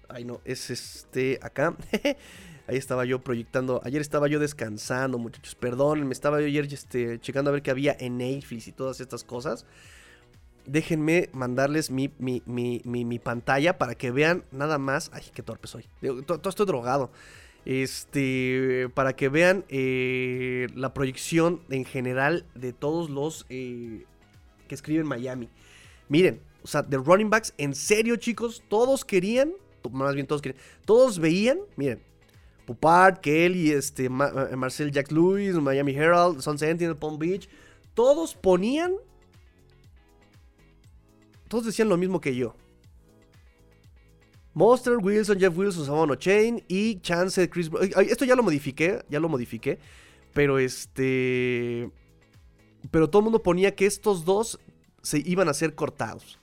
Ay, no, es este, acá. Ahí estaba yo proyectando. Ayer estaba yo descansando, muchachos. Perdón, me estaba yo ayer este, checando a ver qué había en Netflix y todas estas cosas déjenme mandarles mi, mi, pantalla para que vean nada más. Ay, qué torpe soy. Todo estoy drogado. Este, para que vean eh, la proyección en general de todos los eh, que escriben Miami. Miren, o sea, de running backs, en serio, chicos, todos querían, más bien todos querían, todos veían, miren, Pupart, Kelly, este, eh, Marcel Jack Lewis, Miami Herald, Sun Sentinel, Palm Beach, todos ponían todos decían lo mismo que yo. Monster, Wilson, Jeff Wilson, Samono Chain y Chance Chris. Esto ya lo modifiqué, ya lo modifiqué. Pero este. Pero todo el mundo ponía que estos dos se iban a ser cortados.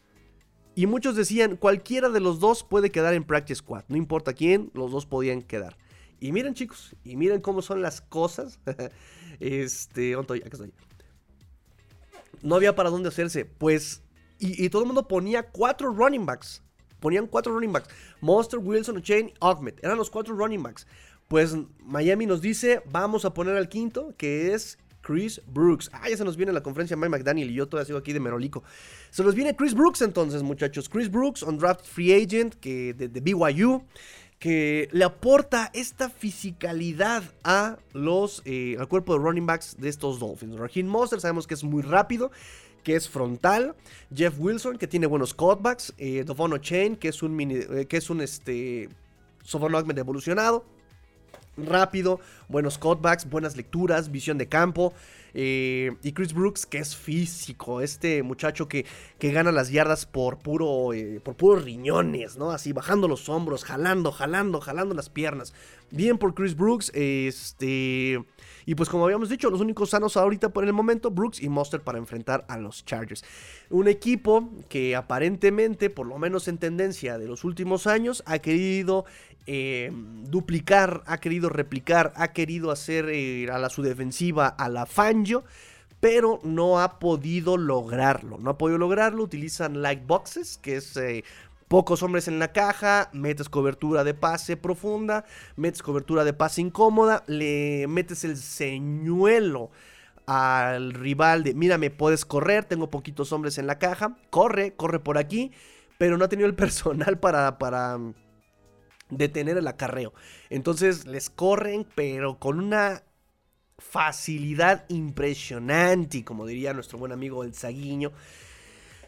Y muchos decían, cualquiera de los dos puede quedar en Practice Squad. No importa quién, los dos podían quedar. Y miren, chicos, y miren cómo son las cosas. este, ¿dónde estoy? No había para dónde hacerse. Pues y, todo el mundo ponía cuatro running backs. Ponían cuatro running backs. Monster, Wilson, Chain, Ahmed. Eran los cuatro running backs. Pues Miami nos dice, vamos a poner al quinto, que es Chris Brooks. Ah, ya se nos viene la conferencia Mike McDaniel y yo todavía sigo aquí de Merolico. Se nos viene Chris Brooks entonces, muchachos. Chris Brooks, on draft free agent que de, BYU, que le aporta esta fisicalidad a los, eh, al cuerpo de running backs de estos Dolphins. Raheem Monster sabemos que es muy rápido que es frontal, Jeff Wilson, que tiene buenos cutbacks, eh, Chain, que es un mini, eh, que es un este, evolucionado, rápido, buenos cutbacks, buenas lecturas, visión de campo. Eh, y Chris Brooks, que es físico, este muchacho que, que gana las yardas por puro eh, por puros riñones, ¿no? Así bajando los hombros, jalando, jalando, jalando las piernas. Bien por Chris Brooks, este y pues como habíamos dicho, los únicos sanos ahorita por el momento, Brooks y Monster para enfrentar a los Chargers. Un equipo que aparentemente, por lo menos en tendencia de los últimos años, ha querido eh, duplicar, ha querido replicar, ha querido hacer eh, a la su defensiva a la Fangio, pero no ha podido lograrlo. No ha podido lograrlo. Utilizan light boxes, que es eh, pocos hombres en la caja, metes cobertura de pase profunda, metes cobertura de pase incómoda, le metes el señuelo al rival de, mira, me puedes correr, tengo poquitos hombres en la caja, corre, corre por aquí, pero no ha tenido el personal para, para detener el acarreo. Entonces les corren, pero con una facilidad impresionante, como diría nuestro buen amigo el Zaguiño.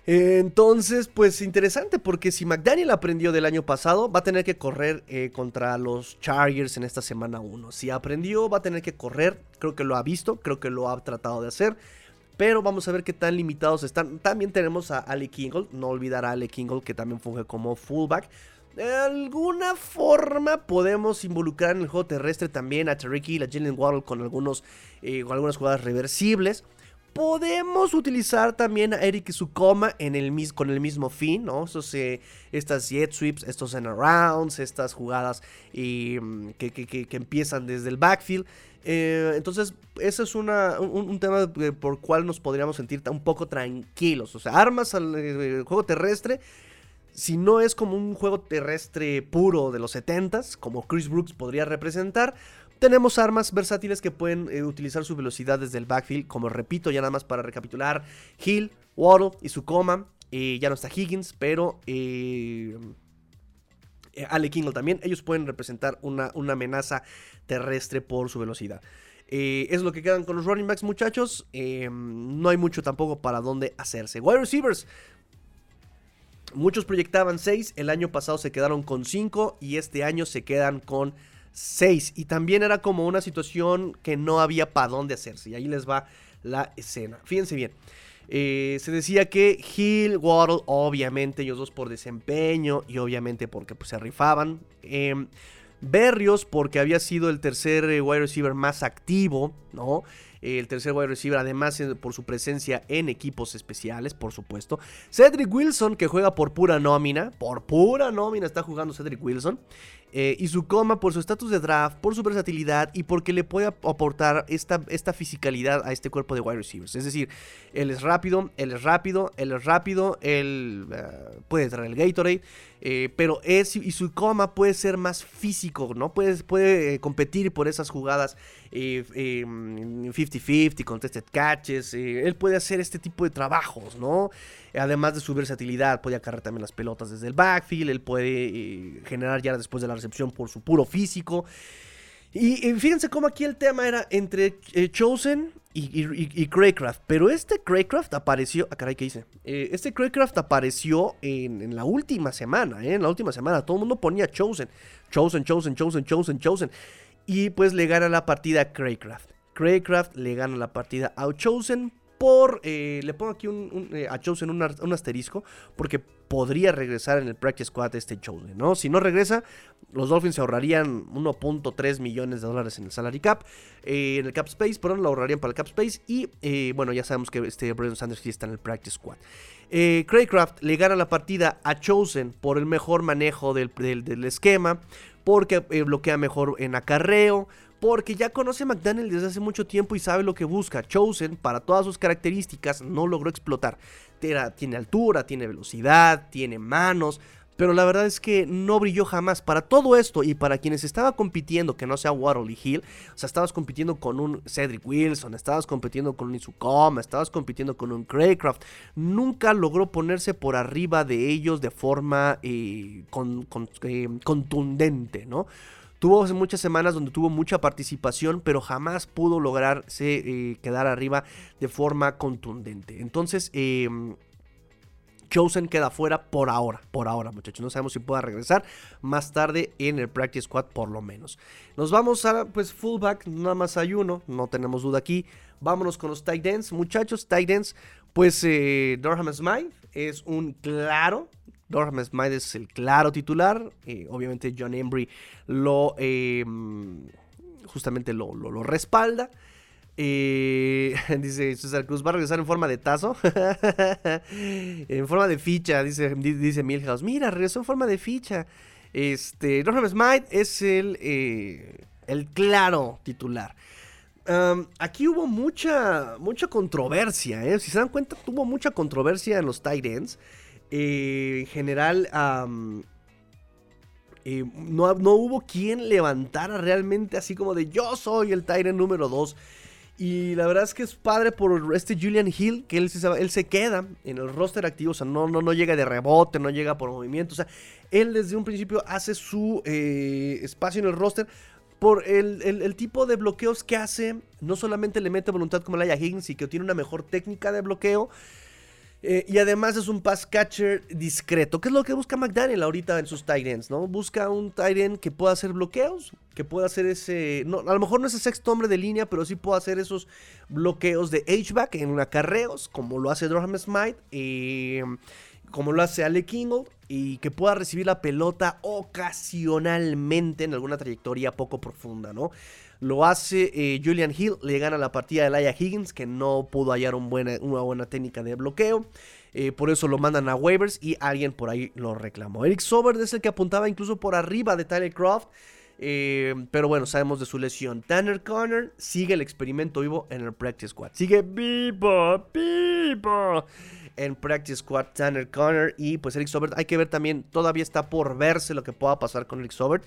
Entonces, pues interesante, porque si McDaniel aprendió del año pasado, va a tener que correr eh, contra los Chargers en esta semana 1. Si aprendió, va a tener que correr, creo que lo ha visto, creo que lo ha tratado de hacer. Pero vamos a ver qué tan limitados están. También tenemos a Ale Kingle, no olvidar a Ale Kingle que también funge como fullback. De alguna forma podemos involucrar en el juego terrestre también a Tariq y a Jalen Waddle con, algunos, eh, con algunas jugadas reversibles. Podemos utilizar también a Eric Sukoma en el, con el mismo fin, ¿no? Eh, estas jet sweeps, estos en arounds, estas jugadas mm, que, empiezan desde el backfield. Eh, entonces, ese es un, tema por cual nos podríamos sentir un poco tranquilos. O sea, armas al juego terrestre si no es como un juego terrestre puro de los 70s, como Chris Brooks podría representar, tenemos armas versátiles que pueden eh, utilizar su velocidad desde el backfield, como repito, ya nada más para recapitular, Hill, Waddle y su coma. Eh, ya no está Higgins, pero eh, Ale Kingle también. Ellos pueden representar una, una amenaza terrestre por su velocidad. es lo que quedan con los running backs, muchachos. no hay mucho tampoco para dónde hacerse. Wide receivers. Muchos proyectaban 6, el año pasado se quedaron con 5 y este año se quedan con 6. Y también era como una situación que no había para dónde hacerse. Y ahí les va la escena. Fíjense bien. Eh, se decía que Hill, Waddle, obviamente ellos dos por desempeño y obviamente porque pues, se rifaban. Em, Berrios porque había sido el tercer eh, wide receiver más activo, ¿no? el tercer wide receiver, además por su presencia en equipos especiales, por supuesto. Cedric Wilson, que juega por pura nómina, por pura nómina está jugando Cedric Wilson. Eh, y su coma por su estatus de draft, por su versatilidad y porque le puede aportar esta, esta fisicalidad a este cuerpo de wide receivers. Es decir, él es rápido, él es rápido, él es rápido, él eh, puede traer el Gatorade, eh, pero es y su coma puede ser más físico, ¿no? Puede, puede competir por esas jugadas 50-50, contested catches. él puede hacer este tipo de trabajos, ¿no? Además de su versatilidad, puede acarrear también las pelotas desde el backfield, él puede generar ya después de la recepción por su puro físico. Y, fíjense cómo aquí el tema era entre eh, Chosen y, Craycraft. Pero este Craycraft apareció. Ah, caray, ¿qué hice? Eh, este Craycraft apareció en, la última semana. Eh, en la última semana. Todo el mundo ponía Chosen. Chosen, Chosen, Chosen, Chosen, Chosen. Y pues le gana la partida a Craycraft. Craycraft le gana la partida a Chosen por... Eh, le pongo aquí un, eh, a Chosen un, asterisco porque podría regresar en el practice squad este Chosen, ¿no? Si no regresa, los Dolphins se ahorrarían 1.3 millones de dólares en el salary cap, eh, en el cap space, pero lo ahorrarían para el cap space y bueno, ya sabemos que este Brandon Sanders sí está en el practice squad. Craycraft le gana la partida a Chosen por el mejor manejo del, del esquema, porque bloquea mejor en acarreo, porque ya conoce a McDaniel desde hace mucho tiempo y sabe lo que busca. Chosen, para todas sus características, no logró explotar. Tiene altura, tiene velocidad, tiene manos, pero la verdad es que no brilló jamás. Para todo esto y para quienes estaba compitiendo, que no sea Waddle y Hill, o sea, estabas compitiendo con un Cedric Wilson, estabas compitiendo con un Isukoma, estabas compitiendo con un Craycraft, nunca logró ponerse por arriba de ellos de forma eh, eh, contundente, ¿no? Tuvo muchas semanas donde tuvo mucha participación, pero jamás pudo lograrse eh, quedar arriba de forma contundente. Entonces, em, Chosen queda fuera por ahora, por ahora muchachos. No sabemos si pueda regresar más tarde en el Practice Squad por lo menos. Nos vamos a pues fullback, nada más hay uno, no tenemos duda aquí. Vámonos con los tight ends, muchachos, tight ends. Pues eh, Durham Smythe es un claro, Durham Smythe es el claro titular. Eh, obviamente John Embry lo em, justamente lo, lo respalda. Eh, dice César Cruz, va a regresar en forma de tazo. en forma de ficha, dice, dice Milhouse. Mira, regresó en forma de ficha. Este, Norman Smite es el, eh, el claro titular. aquí hubo mucha, mucha controversia, ¿eh? Si se dan cuenta, tuvo mucha controversia en los tight. Eh, en general, no, no, hubo quien levantara realmente así como de yo soy el end número 2. Y la verdad es que es padre por este Julian Hill, que él se, él se queda en el roster activo, o sea, no, no, no llega de rebote, no llega por movimiento, o sea, él desde un principio hace su eh, espacio en el roster por el, tipo de bloqueos que hace, no solamente le mete voluntad como Laia Higgins y que tiene una mejor técnica de bloqueo, eh, y además es un pass catcher discreto, que es lo que busca McDaniel ahorita en sus tight ends, ¿no? Busca un tight end que pueda hacer bloqueos, que pueda hacer ese... No, a lo mejor no es el sexto hombre de línea, pero sí puede hacer esos bloqueos de H-back en acarreos, como lo hace Durham Smite, eh, como lo hace Ale Kingle, y que pueda recibir la pelota ocasionalmente en alguna trayectoria poco profunda, ¿no? Lo hace eh, Julian Hill, le gana la partida de Laia Higgins, que no pudo hallar una buena técnica de bloqueo. Eh, por eso lo mandan a waivers y alguien por ahí lo reclamó. Eric Sober es el que apuntaba incluso por arriba de Tyler Croft. Eh, pero bueno, sabemos de su lesión. Tanner Connor sigue el experimento vivo en el Practice Squad. Sigue vivo, vivo en Practice Squad Tanner Connor y pues Eric Sobert. Hay que ver también, todavía está por verse lo que pueda pasar con Eric Sobert.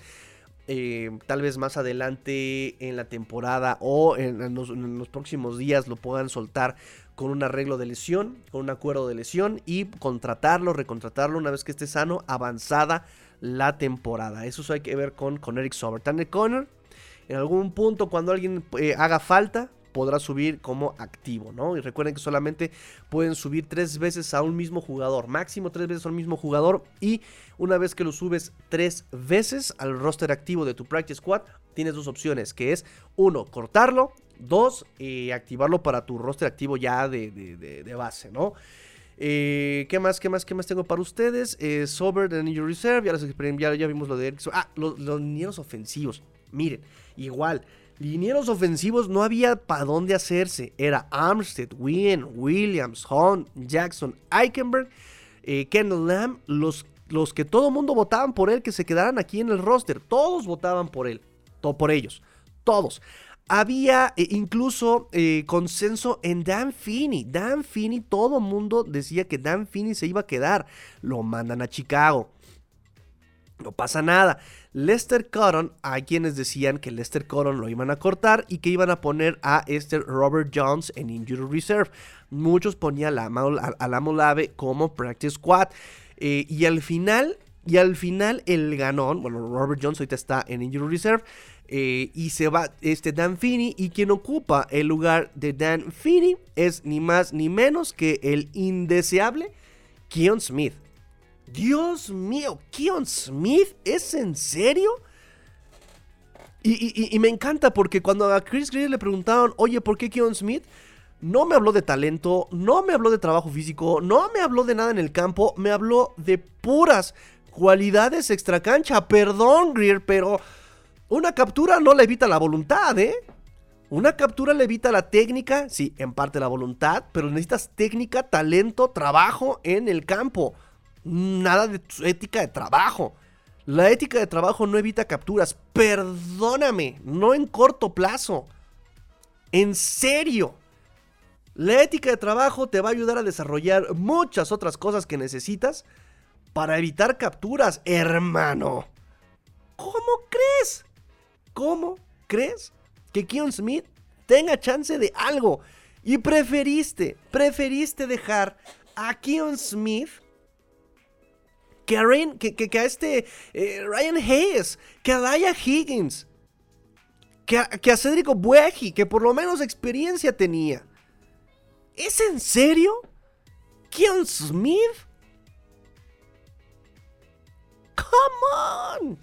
Eh, tal vez más adelante en la temporada o en, los, próximos días lo puedan soltar con un arreglo de lesión, con un acuerdo de lesión y contratarlo, recontratarlo una vez que esté sano, avanzada la temporada. Eso hay que ver con, con Eric Sober. Tanner Connor, en algún punto cuando alguien eh, haga falta, podrá subir como activo, ¿no? Y recuerden que solamente pueden subir tres veces a un mismo jugador, máximo tres veces a un mismo jugador y una vez que lo subes tres veces al roster activo de tu Practice Squad, tienes dos opciones, que es uno, cortarlo, dos, eh, activarlo para tu roster activo ya de, base, ¿no? Eh, ¿Qué más? ¿Qué más? ¿Qué más tengo para ustedes? Eh, Sober de Ninja Reserve. Ya, ya, ya, vimos lo de Erickson. Ah, los, los ofensivos. Miren, igual. Linieros ofensivos no había para dónde hacerse. Era Armstead, Wynn, Williams, Hunt, Jackson, Eichenberg, eh, Kendall Lamb, los, los que todo mundo votaban por él que se quedaran aquí en el roster. Todos votaban por él, todo por ellos, todos. Había eh, incluso eh, consenso en Dan Finney. Dan Finney, todo mundo decía que Dan Finney se iba a quedar. Lo mandan a Chicago. No pasa nada. Lester Cotton, hay quienes decían que Lester Cotton lo iban a cortar y que iban a poner a este Robert Jones en Injury Reserve. Muchos ponían a la Molave como Practice Squad. Eh, y al final, y al final el ganón, bueno, Robert Jones ahorita está en Injury Reserve. Eh, y se va este Dan Finney y quien ocupa el lugar de Dan Finney es ni más ni menos que el indeseable Keon Smith. Dios mío, Keon Smith, ¿es en serio? Y, me encanta porque cuando a Chris Greer le preguntaron, oye, ¿por qué Keon Smith? No me habló de talento, no me habló de trabajo físico, no me habló de nada en el campo, me habló de puras cualidades extracancha. Perdón, Greer, pero una captura no le evita la voluntad, ¿eh? Una captura le evita la técnica, sí, en parte la voluntad, pero necesitas técnica, talento, trabajo en el campo nada de ética de trabajo. La ética de trabajo no evita capturas. Perdóname, no en corto plazo. En serio. La ética de trabajo te va a ayudar a desarrollar muchas otras cosas que necesitas para evitar capturas, hermano. ¿Cómo crees? ¿Cómo crees que Keon Smith tenga chance de algo? Y preferiste, preferiste dejar a Keon Smith que a, que, este eh, Ryan Hayes, que a Daya Higgins, que a, que a que por lo menos experiencia tenía. ¿Es en serio? ¿Kion Smith? ¡Come on!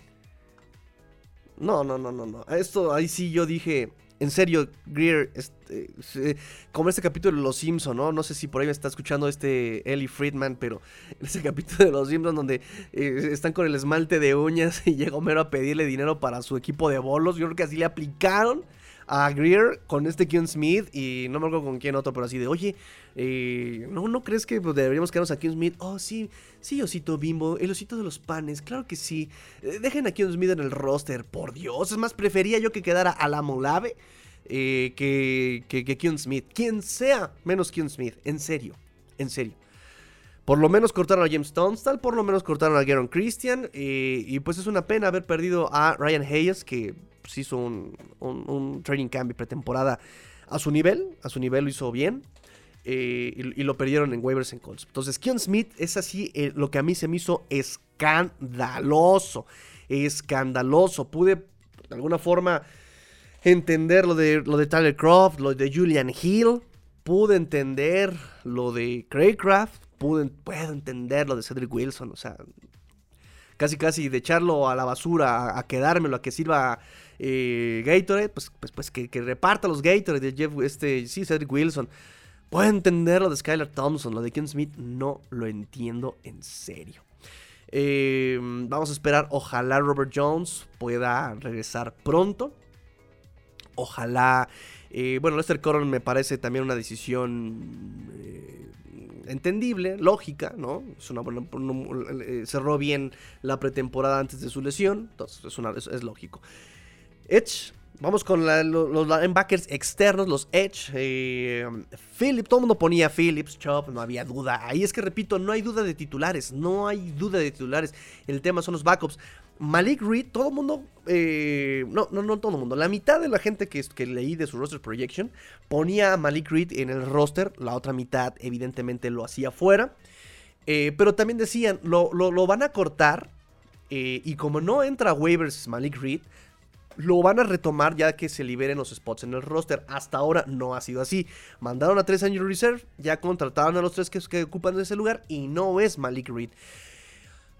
No, no, no, no, no. Esto ahí sí yo dije, en serio, Greer, este, como este capítulo de Los Simpsons, ¿no? No sé si por ahí me está escuchando este Ellie Friedman, pero ese capítulo de Los Simpsons donde eh, están con el esmalte de uñas y llega Homero a pedirle dinero para su equipo de bolos, yo creo que así le aplicaron a Greer con este Ken Smith y no me acuerdo con quién otro, pero así de, oye, eh, ¿no, ¿no crees que pues, deberíamos quedarnos a Ken Smith? Oh, sí, sí, osito bimbo, el osito de los panes, claro que sí. Eh, dejen a Ken Smith en el roster, por Dios. Es más, prefería yo que quedara a la Molave eh, que, que, que Smith. Quien sea menos Ken Smith, en serio, en serio. Por lo menos cortaron a James Tunstall, por lo menos cortaron a Garen Christian. y pues es una pena haber perdido a Ryan Hayes, que pues, hizo un, training camp y pretemporada a su nivel, a su nivel lo hizo bien. Eh, y, lo perdieron en waivers en Colts. Entonces, Keon Smith es así eh, lo que a mí se me hizo escandaloso. Escandaloso. Pude, de alguna forma, entender lo de, lo de Tyler Croft, lo de Julian Hill. Pude entender lo de Craycraft. Pude, puedo entender lo de Cedric Wilson. O sea, casi casi de echarlo a la basura, a, quedármelo, a que sirva eh, Gatorade, pues, pues, pues que, reparta los Gatorade de Jeff, este, sí, Cedric Wilson. Puedo entender lo de Skylar Thompson, lo de Ken Smith, no lo entiendo en serio. Eh, vamos a esperar, ojalá Robert Jones pueda regresar pronto. Ojalá, eh, bueno, Lester Coron me parece también una decisión eh, entendible, lógica, ¿no? Es una cerró bien la pretemporada antes de su lesión, entonces es, lógico. Edge. Vamos con los linebackers externos, los Edge. Eh, Phillips, todo el mundo ponía Phillips, Chop, no había duda. Ahí es que repito, no hay duda de titulares, no hay duda de titulares. El tema son los backups. Malik Reed, todo el mundo, eh, no, no, no todo el mundo, la mitad de la gente que, que leí de su roster projection ponía a Malik Reed en el roster, la otra mitad evidentemente lo hacía fuera. Eh, pero también decían, lo, lo, van a cortar y como no entra waivers Malik Reed, lo van a retomar ya que se liberen los spots en el roster. Hasta ahora no ha sido así. Mandaron a tres años reserve, ya contrataron a los tres que, ocupan ese lugar y no es Malik Reed.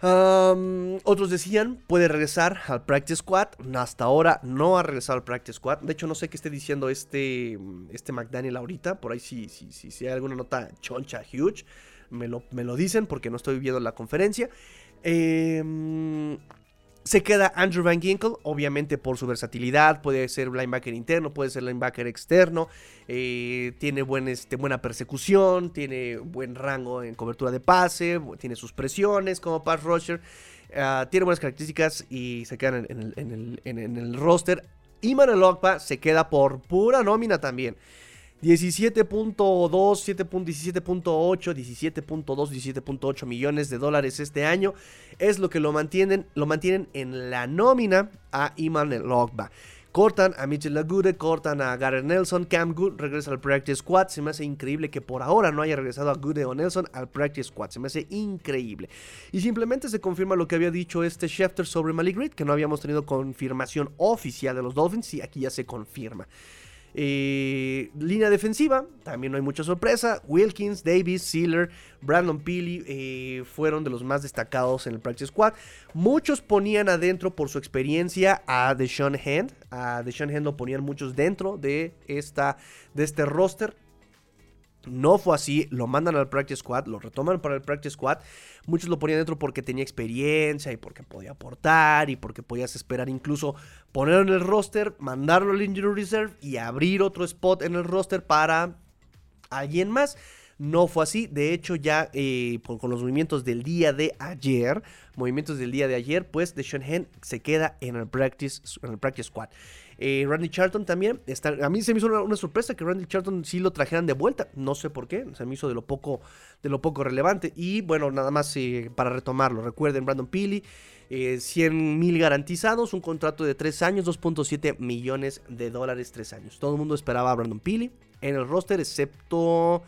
Otros decían, puede regresar al Practice Squad. Hasta ahora no ha regresado al Practice Squad. De hecho, no sé qué esté diciendo este, este McDaniel ahorita. Por ahí si, si, si, si hay alguna nota choncha, huge, me lo, me lo dicen porque no estoy viendo la conferencia. Eh, se queda Andrew Van Ginkle, obviamente por su versatilidad, puede ser linebacker interno, puede ser linebacker externo, eh, tiene este, buena persecución, tiene buen rango en cobertura de pase, tiene sus presiones como pass rusher, ah, tiene buenas características y se queda en el, roster. Iman se queda por pura nómina también. 17.2, 17.8, 17.2, 17.8 millones de dólares este año es lo que lo mantienen, lo mantienen en la nómina a Iman Logba. Cortan a Mitchell Lagude, cortan a Garrett Nelson, Cam Good regresa al Practice Squad. Se me hace increíble que por ahora no haya regresado a Good o Nelson al Practice Squad. Se me hace increíble. Y simplemente se confirma lo que había dicho este Schefter sobre Malik Reed, que no habíamos tenido confirmación oficial de los Dolphins y aquí ya se confirma. Eh, línea defensiva, también no hay mucha sorpresa. Wilkins, Davis, Sealer, Brandon Peely eh, fueron de los más destacados en el Practice Squad. Muchos ponían adentro por su experiencia a Deshaun Hand. A Deshaun Hand lo ponían muchos dentro de, esta, de este roster. No fue así, lo mandan al Practice Squad, lo retoman para el Practice Squad. Muchos lo ponían dentro porque tenía experiencia y porque podía aportar y porque podías esperar incluso ponerlo en el roster, mandarlo al Injury Reserve y abrir otro spot en el roster para alguien más. No fue así, de hecho ya eh, con, los movimientos del día de ayer, movimientos del día de ayer, pues Deshaun Hen se queda en el practice, en el practice squad. Eh, Randy Charlton también. Está, a mí se me hizo una, sorpresa que Randy Charlton sí lo trajeran de vuelta. No sé por qué. Se me hizo de lo poco, de lo poco relevante. Y bueno, nada más eh, para retomarlo. Recuerden, Brandon Peely. 100 mil garantizados, un contrato de 3 años, 2.7 millones de dólares, 3 años. Todo el mundo esperaba a Brandon Peely en el roster, excepto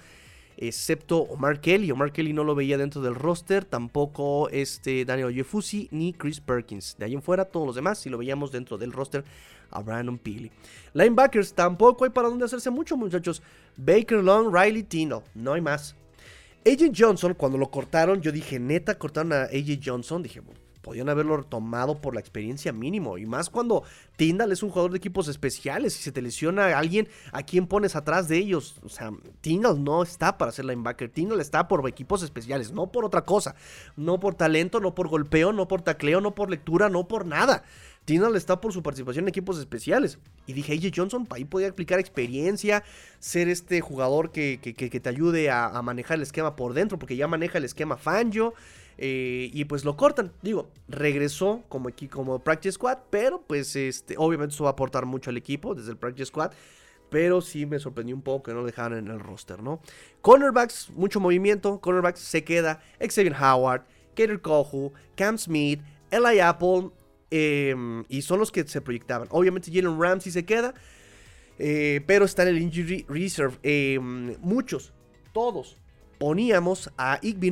excepto Omar Kelly. Omar Kelly no lo veía dentro del roster, tampoco este Daniel Jefusi ni Chris Perkins. De ahí en fuera, todos los demás si lo veíamos dentro del roster a Brandon Peely. Linebackers, tampoco hay para dónde hacerse mucho, muchachos. Baker Long, Riley Tino, no hay más. AJ Johnson, cuando lo cortaron, yo dije, neta, cortaron a AJ Johnson. Dije, podían haberlo tomado por la experiencia mínimo. Y más cuando Tyndall es un jugador de equipos especiales. Si se te lesiona a alguien, ¿a quién pones atrás de ellos? O sea, Tyndall no está para ser linebacker. Tyndall está por equipos especiales, no por otra cosa. No por talento, no por golpeo, no por tacleo, no por lectura, no por nada. Tyndall está por su participación en equipos especiales. Y dije, AJ Johnson, ahí podía aplicar experiencia, ser este jugador que, te ayude a, manejar el esquema por dentro, porque ya maneja el esquema Fangio. Eh, y pues lo cortan. Digo, regresó como, aquí, como Practice Squad, pero pues este, obviamente eso va a aportar mucho al equipo desde el Practice Squad. Pero sí me sorprendió un poco que no lo dejaran en el roster, ¿no? Cornerbacks, mucho movimiento. Cornerbacks se queda Xavier Howard, Kater Kohu, Cam Smith, Eli Apple, Em, y son los que se proyectaban. Obviamente Jalen Ramsey se queda. Eh, pero está en el injury reserve. Em, muchos, todos, poníamos a Igby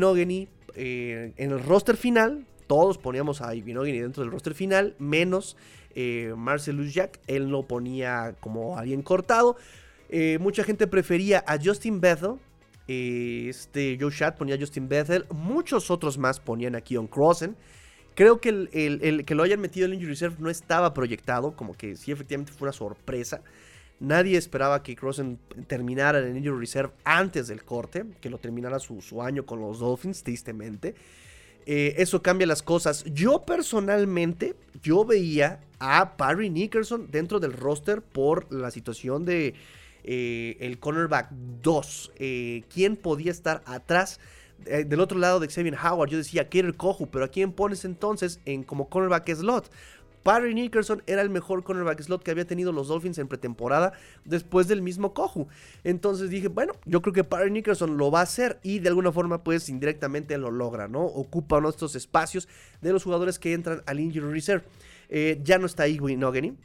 eh, en el roster final. Todos poníamos a Igby dentro del roster final. Menos eh, Marcelus Jack. Él lo ponía como alguien cortado. mucha gente prefería a Justin Bethel. este Joe Shat ponía a Justin Bethel. Muchos otros más ponían a Keon Crossen. Creo que el, que lo hayan metido en el Injury Reserve no estaba proyectado, como que sí, efectivamente fue una sorpresa. Nadie esperaba que Crossen terminara en el Injury Reserve antes del corte, que lo terminara su, año con los Dolphins, tristemente. Eh, eso cambia las cosas. Yo personalmente, yo veía a Barry Nickerson dentro del roster por la situación de eh, el cornerback 2. Eh, ¿Quién podía estar atrás? Eh, del otro lado de Xavier Howard, yo decía el Kohu, pero ¿a quién pones entonces en como cornerback slot? Barry Nickerson era el mejor cornerback slot que había tenido los Dolphins en pretemporada después del mismo Kohu. Entonces dije, bueno, yo creo que Barry Nickerson lo va a hacer y de alguna forma pues indirectamente lo logra, ¿no? Ocupa uno de estos espacios de los jugadores que entran al injury reserve. Eh, ya no está Igwy Nogany.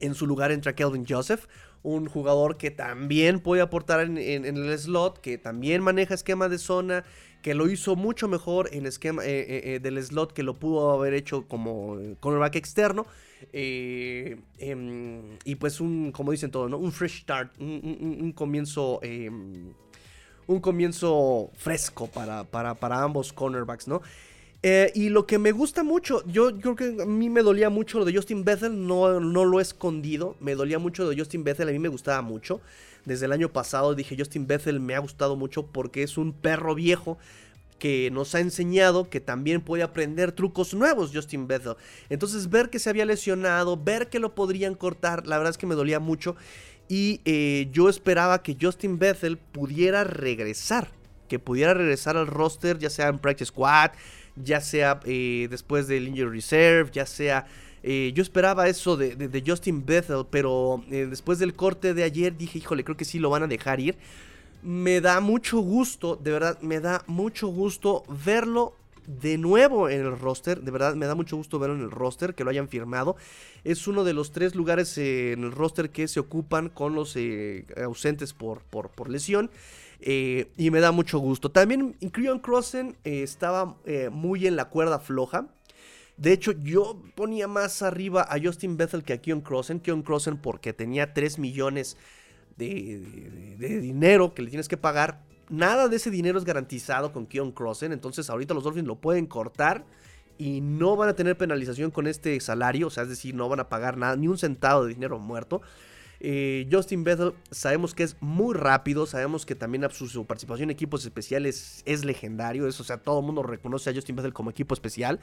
En su lugar entra Kelvin Joseph, un jugador que también puede aportar en, el slot, que también maneja esquema de zona, que lo hizo mucho mejor en esquema eh, eh, eh, del slot que lo pudo haber hecho como cornerback externo. Em, y pues un, como dicen todos, ¿no? Un fresh start, un, comienzo em, un comienzo fresco para, para, para, ambos cornerbacks, ¿no? Eh, y lo que me gusta mucho, yo, creo que a mí me dolía mucho lo de Justin Bethel, no, no lo he escondido, me dolía mucho lo de Justin Bethel, a mí me gustaba mucho. Desde el año pasado dije Justin Bethel me ha gustado mucho porque es un perro viejo que nos ha enseñado que también puede aprender trucos nuevos Justin Bethel. Entonces ver que se había lesionado, ver que lo podrían cortar, la verdad es que me dolía mucho. Y eh, yo esperaba que Justin Bethel pudiera regresar, que pudiera regresar al roster, ya sea en Practice Squad, ya sea eh, después del Injury Reserve, ya sea... Eh, yo esperaba eso de, Justin Bethel, pero eh, después del corte de ayer dije, híjole, creo que sí lo van a dejar ir. Me da mucho gusto, de verdad, me da mucho gusto verlo de nuevo en el roster. De verdad, me da mucho gusto verlo en el roster, que lo hayan firmado. Es uno de los tres lugares en el roster que se ocupan con los ausentes por, por, por lesión. Eh, y me da mucho gusto. También Creon Crossen eh, estaba eh, muy en la cuerda floja. De hecho, yo ponía más arriba a Justin Bethel que a Keon Crossen. Keon Crossen porque tenía 3 millones de, dinero que le tienes que pagar. Nada de ese dinero es garantizado con Keon Crossen. Entonces ahorita los Dolphins lo pueden cortar y no van a tener penalización con este salario. O sea, es decir, no van a pagar nada, ni un centavo de dinero muerto. Eh, Justin Bethel sabemos que es muy rápido, sabemos que también su, participación en equipos especiales es legendario, eso, o sea, todo el mundo reconoce a Justin Bethel como equipo especial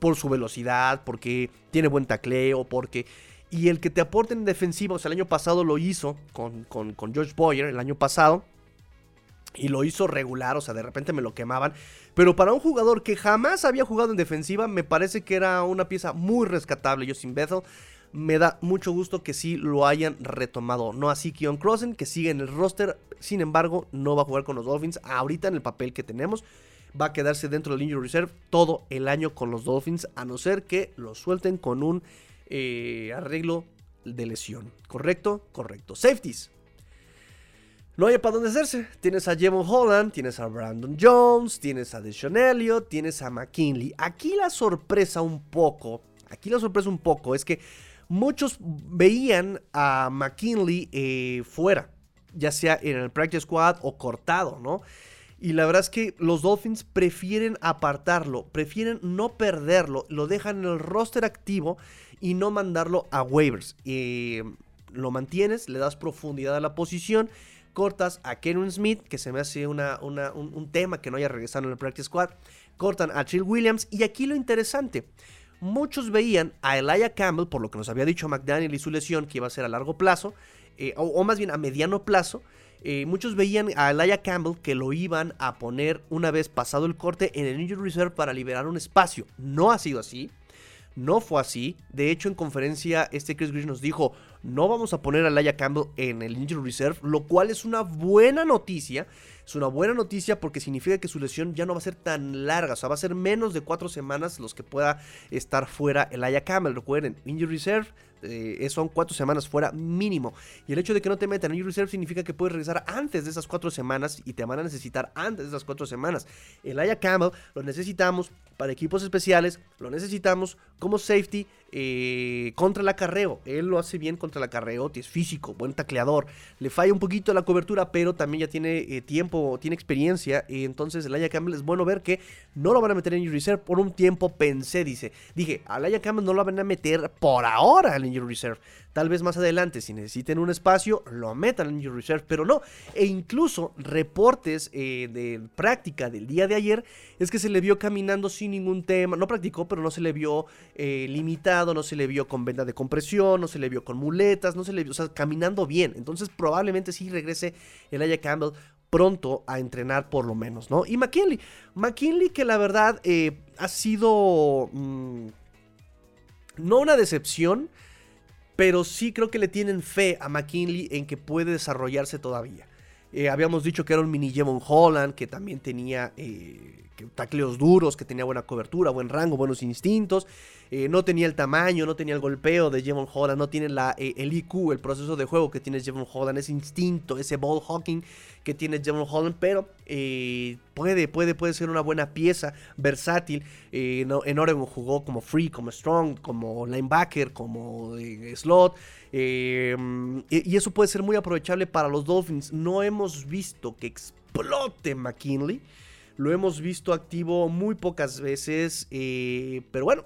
por su velocidad, porque tiene buen tacleo, porque... Y el que te aporte en defensiva, o sea, el año pasado lo hizo con, con, con George Boyer, el año pasado, y lo hizo regular, o sea, de repente me lo quemaban. Pero para un jugador que jamás había jugado en defensiva, me parece que era una pieza muy rescatable, Justin Bethel me da mucho gusto que sí lo hayan retomado. No así Keon Crossen, que sigue en el roster, sin embargo, no va a jugar con los Dolphins ahorita en el papel que tenemos. Va a quedarse dentro del Injury Reserve todo el año con los Dolphins, a no ser que lo suelten con un eh, arreglo de lesión. ¿Correcto? Correcto. Safeties. no hay para dónde hacerse. Tienes a Jevon Holland, tienes a Brandon Jones, tienes a Deshaun tienes a McKinley. Aquí la sorpresa un poco, aquí la sorpresa un poco es que muchos veían a McKinley eh, fuera, ya sea en el practice squad o cortado, ¿no? Y la verdad es que los Dolphins prefieren apartarlo, prefieren no perderlo, lo dejan en el roster activo y no mandarlo a waivers. Eh, lo mantienes, le das profundidad a la posición cortas a Kenan Smith, que se me hace una, un, tema que no haya regresado en el practice squad, cortan a Trill Williams y aquí lo interesante, muchos veían a Elijah Campbell, por lo que nos había dicho McDaniel y su lesión, que iba a ser a largo plazo, eh, o, más bien a mediano plazo, eh, muchos veían a Elijah Campbell que lo iban a poner una vez pasado el corte en el injury reserve para liberar un espacio. No ha sido así. No fue así. De hecho, en conferencia, este Chris Grish nos dijo: No vamos a poner a Laia Campbell en el Injury Reserve, lo cual es una buena noticia. Es una buena noticia porque significa que su lesión ya no va a ser tan larga. O sea, va a ser menos de cuatro semanas los que pueda estar fuera el Aya Campbell. Recuerden, Injury Reserve eh, son cuatro semanas fuera mínimo. Y el hecho de que no te metan en Injury Reserve significa que puedes regresar antes de esas cuatro semanas y te van a necesitar antes de esas cuatro semanas. El Aya Campbell lo necesitamos para equipos especiales, lo necesitamos como safety eh, contra el acarreo. Él lo hace bien contra el acarreo, es físico, buen tacleador. Le falla un poquito la cobertura, pero también ya tiene eh, tiempo, tiene experiencia. Y entonces el Aya Campbell es bueno ver que no lo van a meter en Injury Reserve. Por un tiempo pensé, dice, dije, al Aya Campbell no lo van a meter por ahora en Injury Reserve. Tal vez más adelante, si necesiten un espacio, lo metan en Injury Reserve, pero no. E incluso reportes eh, de práctica del día de ayer es que se le vio caminando sin ningún tema. No practicó, pero no se le vio eh, limitado, no se le vio con venda de compresión, no se le vio con muletas, no se le vio, o sea, caminando bien. Entonces probablemente sí regrese el Aya Campbell pronto a entrenar por lo menos, ¿no? Y McKinley, McKinley que la verdad eh, ha sido... Mm, no una decepción, pero sí creo que le tienen fe a McKinley en que puede desarrollarse todavía. Eh, habíamos dicho que era un mini Jevon Holland, que también tenía eh, tacleos duros, que tenía buena cobertura, buen rango, buenos instintos. Eh, no tenía el tamaño, no tenía el golpeo de Jevon Holland, no tiene la, el IQ, el proceso de juego que tiene Jevon Holland, ese instinto, ese ball hawking que tiene Jevon Holland, pero puede, puede, puede ser una buena pieza, versátil. en Oregon jugó como free, como strong, como linebacker, como slot. Y, eso puede ser muy aprovechable para los Dolphins. No hemos visto que explote McKinley. Lo hemos visto activo muy pocas veces. Eh, pero bueno,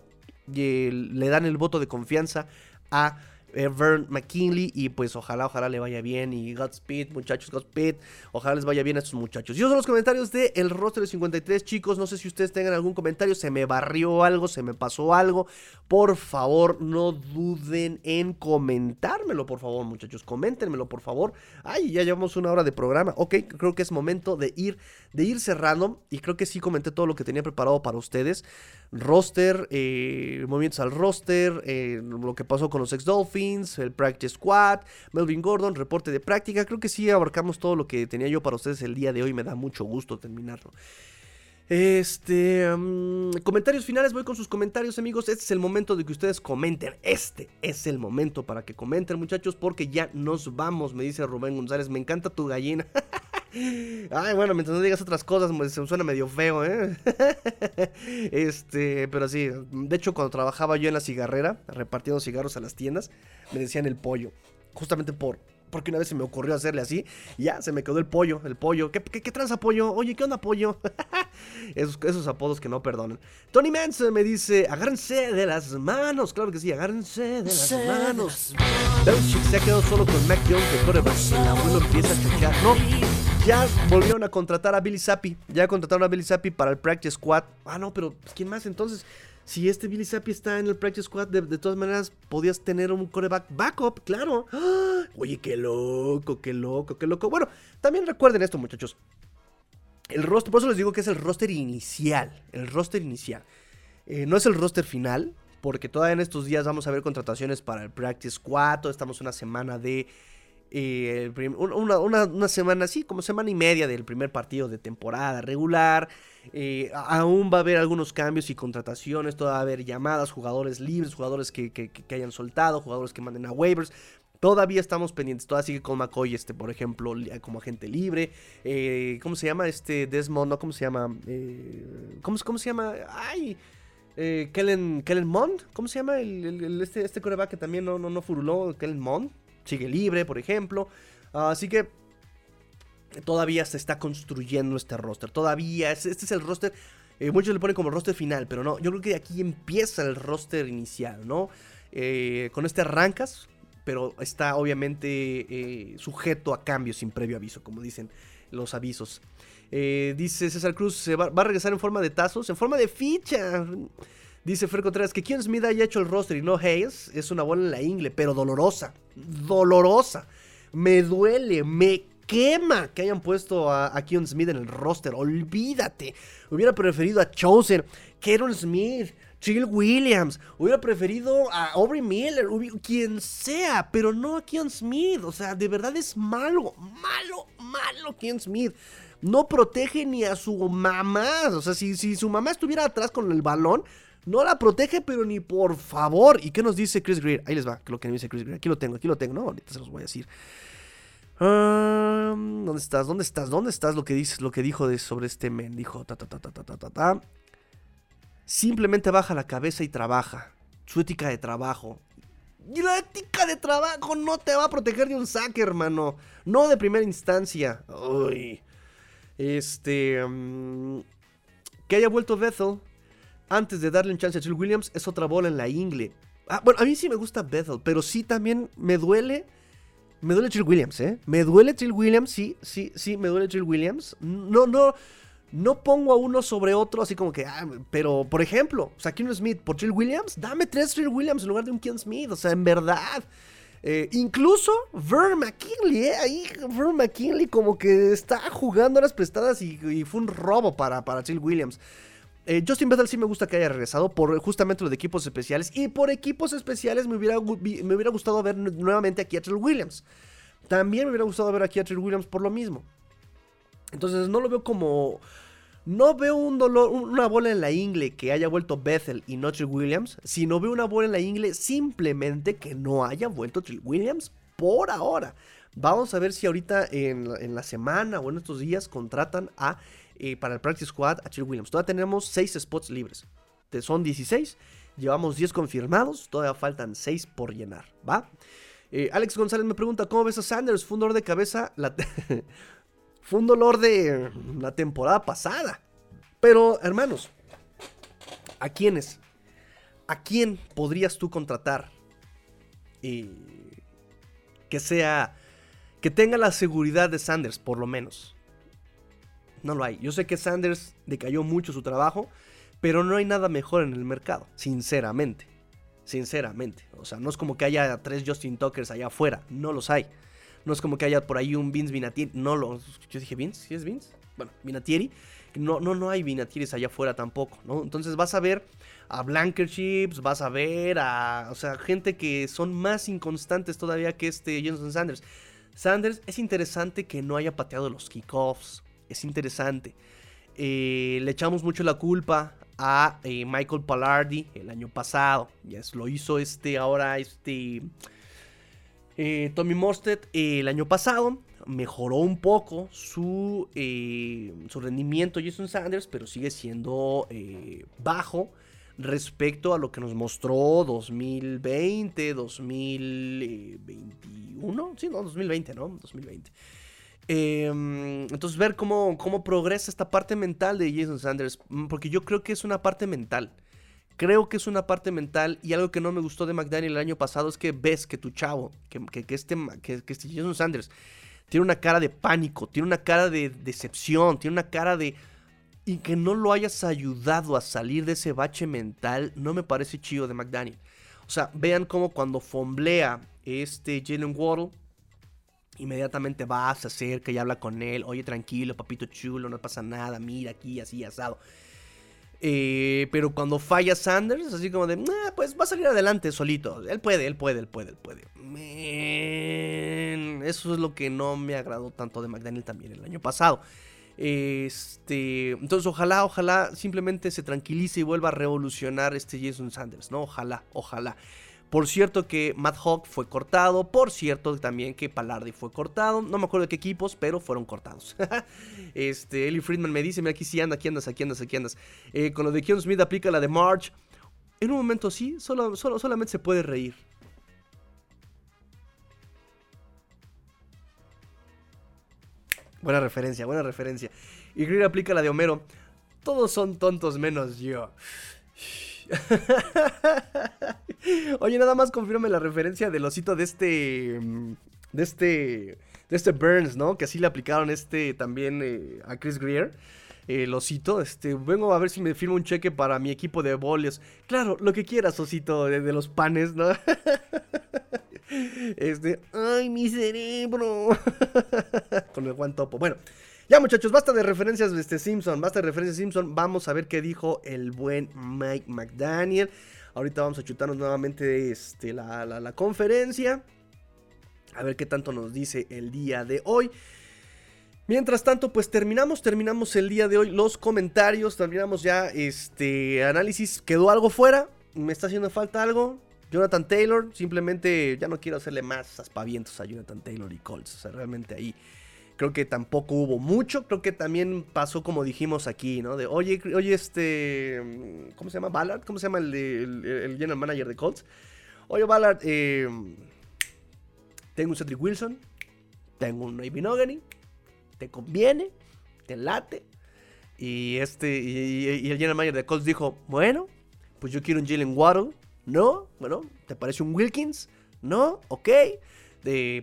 le dan el voto de confianza a Vern McKinley. Y pues ojalá, ojalá le vaya bien. Y Godspeed, muchachos, Godspeed. Ojalá les vaya bien a estos muchachos. Y esos son los comentarios de El Roster de 53, chicos. No sé si ustedes tengan algún comentario. Se me barrió algo, se me pasó algo. Por favor, no duden en comentármelo, por favor, muchachos. Coméntenmelo, por favor. Ay, ya llevamos una hora de programa. Ok, creo que es momento de ir, de ir cerrando. Y creo que sí comenté todo lo que tenía preparado para ustedes. Roster, eh, movimientos al roster, eh, lo que pasó con los ex Dolphins el Practice Squad, Melvin Gordon, reporte de práctica. Creo que sí abarcamos todo lo que tenía yo para ustedes el día de hoy. Me da mucho gusto terminarlo. Este, mm, comentarios finales, voy con sus comentarios amigos, este es el momento de que ustedes comenten, este es el momento para que comenten muchachos porque ya nos vamos, me dice Rubén González, me encanta tu gallina. Ay, bueno, mientras no digas otras cosas, pues, se suena medio feo, ¿eh? Este, pero sí, de hecho cuando trabajaba yo en la cigarrera, repartiendo cigarros a las tiendas, me decían el pollo, justamente por porque una vez se me ocurrió hacerle así. Y ya, se me quedó el pollo, el pollo. ¿Qué, qué, qué tranza pollo? Oye, ¿qué onda pollo? esos, esos, apodos que no perdonan. Tony Manson me dice, agárrense de las manos. Claro que sí, agárrense de las manos. Belichick se ha quedado solo con Mac Jones de. El abuelo empieza a choquear. No, ya volvieron a contratar a Billy Zappi. Ya contrataron a Billy Zappi para el Practice Squad. Ah, no, pero ¿quién más entonces? si este Billy Zappi está en el practice squad, de, todas maneras podías tener un coreback backup, claro. Oye, qué loco, qué loco, qué loco. Bueno, también recuerden esto, muchachos. El roster, por eso les digo que es el roster inicial. El roster inicial. Eh, no es el roster final, porque todavía en estos días vamos a ver contrataciones para el practice squad. Estamos una semana de eh, una, una, semana así, como semana y media del primer partido de temporada regular. Aún va a haber algunos cambios y contrataciones, todavía va a haber llamadas, jugadores libres, jugadores que, hayan soltado, jugadores que manden a waivers. Todavía estamos pendientes. Todavía sigue con McCoy, este, por ejemplo, como agente libre. Eh, ¿Cómo se llama? Este Desmond, ¿no? ¿Cómo se llama? Eh, ¿cómo, ¿Cómo se llama? ¡Ay! Eh, Kellen Mond, ¿cómo se llama? El, este, este coreback que también no, no, no furuló, Kellen Mond, sigue libre, por ejemplo. así que todavía se está construyendo este roster. Todavía, este es el roster. Eh, muchos le ponen como roster final, pero no, yo creo que aquí empieza el roster inicial, ¿no? Eh, con este arrancas, pero está obviamente eh, sujeto a cambios sin previo aviso, como dicen los avisos. dice César Cruz, ¿se va, a regresar en forma de tazos? En forma de ficha. Dice Fer Contreras que Kion Smith haya hecho el roster y no Hayes es una bola en la ingle, pero dolorosa. Dolorosa. Me duele, me quema que hayan puesto a, a Keon Smith en el roster. Olvídate. Hubiera preferido a Chosen, Keron Smith, Chill Williams. Hubiera preferido a Aubrey Miller, quien sea, pero no a Keon Smith. O sea, de verdad es malo, malo, malo Keon Smith. No protege ni a su mamá. O sea, si, si su mamá estuviera atrás con el balón, no la protege, pero ni por favor. ¿Y qué nos dice Chris Greer? Ahí les va, lo que me dice Chris Greer. Aquí lo tengo, aquí lo tengo. No, ahorita se los voy a decir. ¿Dónde estás? ¿Dónde estás? ¿Dónde estás? Lo que dices, lo que dijo de, sobre este men. Dijo ta ta ta ta ta ta ta Simplemente baja la cabeza y trabaja. Su ética de trabajo. Y la ética de trabajo no te va a proteger de un saque, hermano. No de primera instancia. Uy. Este. que haya vuelto Bethel antes de darle un chance a Jill Williams es otra bola en la ingle. Ah, bueno, a mí sí me gusta Bethel, pero sí también me duele me duele Jill Williams, ¿eh? Me duele Jill Williams, sí, sí, sí, me duele Jill Williams. No, no, no pongo a uno sobre otro así como que, ah, pero por ejemplo, o sea, Smith por Jill Williams, dame tres Jill Williams en lugar de un Keanu Smith, o sea, en verdad. Eh, incluso Vern McKinley, ¿eh? Ahí Vern McKinley como que está jugando a las prestadas y, fue un robo para, para Jill Williams. Eh, Justin Bethel sí me gusta que haya regresado por justamente lo de equipos especiales. Y por equipos especiales me hubiera, me hubiera gustado ver nuevamente a Keatrell Williams. También me hubiera gustado ver a Keatrell Williams por lo mismo. Entonces no lo veo como... No veo un dolor, una bola en la ingle que haya vuelto Bethel y no Trill Williams, sino veo una bola en la ingle simplemente que no haya vuelto Trill Williams por ahora. Vamos a ver si ahorita en, en la semana o en estos días contratan a para el Practice Squad a Chill Williams. Todavía tenemos 6 spots libres. Son 16. Llevamos 10 confirmados. Todavía faltan 6 por llenar. ¿Va? Eh, Alex González me pregunta: ¿Cómo ves a Sanders? Fue un dolor de cabeza. Fue un dolor de la temporada pasada. Pero, hermanos, ¿a quiénes? ¿A quién podrías tú contratar? que sea. Que tenga la seguridad de Sanders, por lo menos. No lo hay. Yo sé que Sanders decayó mucho su trabajo, pero no hay nada mejor en el mercado, sinceramente. Sinceramente. O sea, no es como que haya tres Justin Tuckers allá afuera, no los hay. No es como que haya por ahí un Vince Vinatieri, no lo... Yo dije Vince, ¿sí es Vince? Bueno, Vinatieri. No, no, no hay Vinatieris allá afuera tampoco. Entonces vas a ver a Blankerchips, vas a ver a... O sea, gente que son más inconstantes todavía que este Jenson Sanders. Sanders es interesante que no haya pateado los kickoffs es interesante. Eh, le echamos mucho la culpa a eh, Michael Pallardi el año pasado. Ya lo hizo este ahora este eh, Tommy Mostert el año pasado. Mejoró un poco su, su rendimiento Jason Sanders, pero sigue siendo bajo respecto a lo que nos mostró 2020, 2021. Sí, no, 2020, ¿no? 2020. Em, entonces ver cómo, cómo progresa esta parte mental de Jason Sanders, mm, porque yo creo que es una parte mental. Creo que es una parte mental y algo que no me gustó de McDaniel el año pasado es que ves que tu chavo, que, que, este, que, que este Jason Sanders tiene una cara de pánico, tiene una cara de decepción, tiene una cara de... Y que no lo hayas ayudado a salir de ese bache mental, no me parece chido de McDaniel. O sea, vean cómo cuando fomblea este Jalen Waddle, inmediatamente vas, se acerca y habla con él. Oye, tranquilo, papito chulo, no pasa nada, mira aquí, así, asado. Eh, pero cuando falla Sanders, así como de, pues va a salir adelante solito. Él puede, él puede, él puede, él puede. eso es lo que no me agradó tanto de McDaniel también el año pasado. Este, entonces ojalá, ojalá simplemente se tranquilice y vuelva a revolucionar este Jason Sanders, ¿no? Ojalá, ojalá. Por cierto que Matt Hawk fue cortado. Por cierto también que Palardi fue cortado. No me acuerdo de qué equipos, pero fueron cortados. este, Eli Friedman me dice, mira aquí sí anda, aquí andas, aquí andas, aquí andas. Eh, con lo de Keon Smith aplica la de March. En un momento sí, solo, solo, solamente se puede reír. Buena referencia, buena referencia. Y Greer aplica la de Homero. Todos son tontos menos yo. Oye, nada más confirme la referencia del osito de este. Mm, de este. De este Burns, ¿no? Que así le aplicaron este también eh, a Chris Greer. El osito, este, vengo a ver si me firma un cheque para mi equipo de bolios. Claro, lo que quieras, osito, de, los panes, ¿no? Este, ay, mi cerebro. Con el guantopo. Bueno, ya muchachos, basta de referencias de este Simpson, basta de referencias de Simpson. Vamos a ver qué dijo el buen Mike McDaniel. Ahorita vamos a chutarnos nuevamente este, la, la, conferencia. A ver qué tanto nos dice el día de hoy. Mientras tanto, pues terminamos, terminamos el día de hoy los comentarios, terminamos ya este análisis. ¿Quedó algo fuera? ¿Me está haciendo falta algo? Jonathan Taylor, simplemente ya no quiero hacerle más aspavientos a Jonathan Taylor y Colts. O sea, realmente ahí Creo que tampoco hubo mucho. Creo que también pasó como dijimos aquí, ¿no? De, oye, oye, este. ¿Cómo se llama? Ballard. ¿Cómo se llama el, el, general manager de Colts? Oye, Ballard, eh, tengo un Cedric Wilson. Tengo un Navy. ¿Te conviene? ¿Te late? Y este. Y, y, el general manager de Colts dijo: Bueno, pues yo quiero un Jalen Waddle. ¿No? Bueno, ¿te parece un Wilkins? ¿No? Ok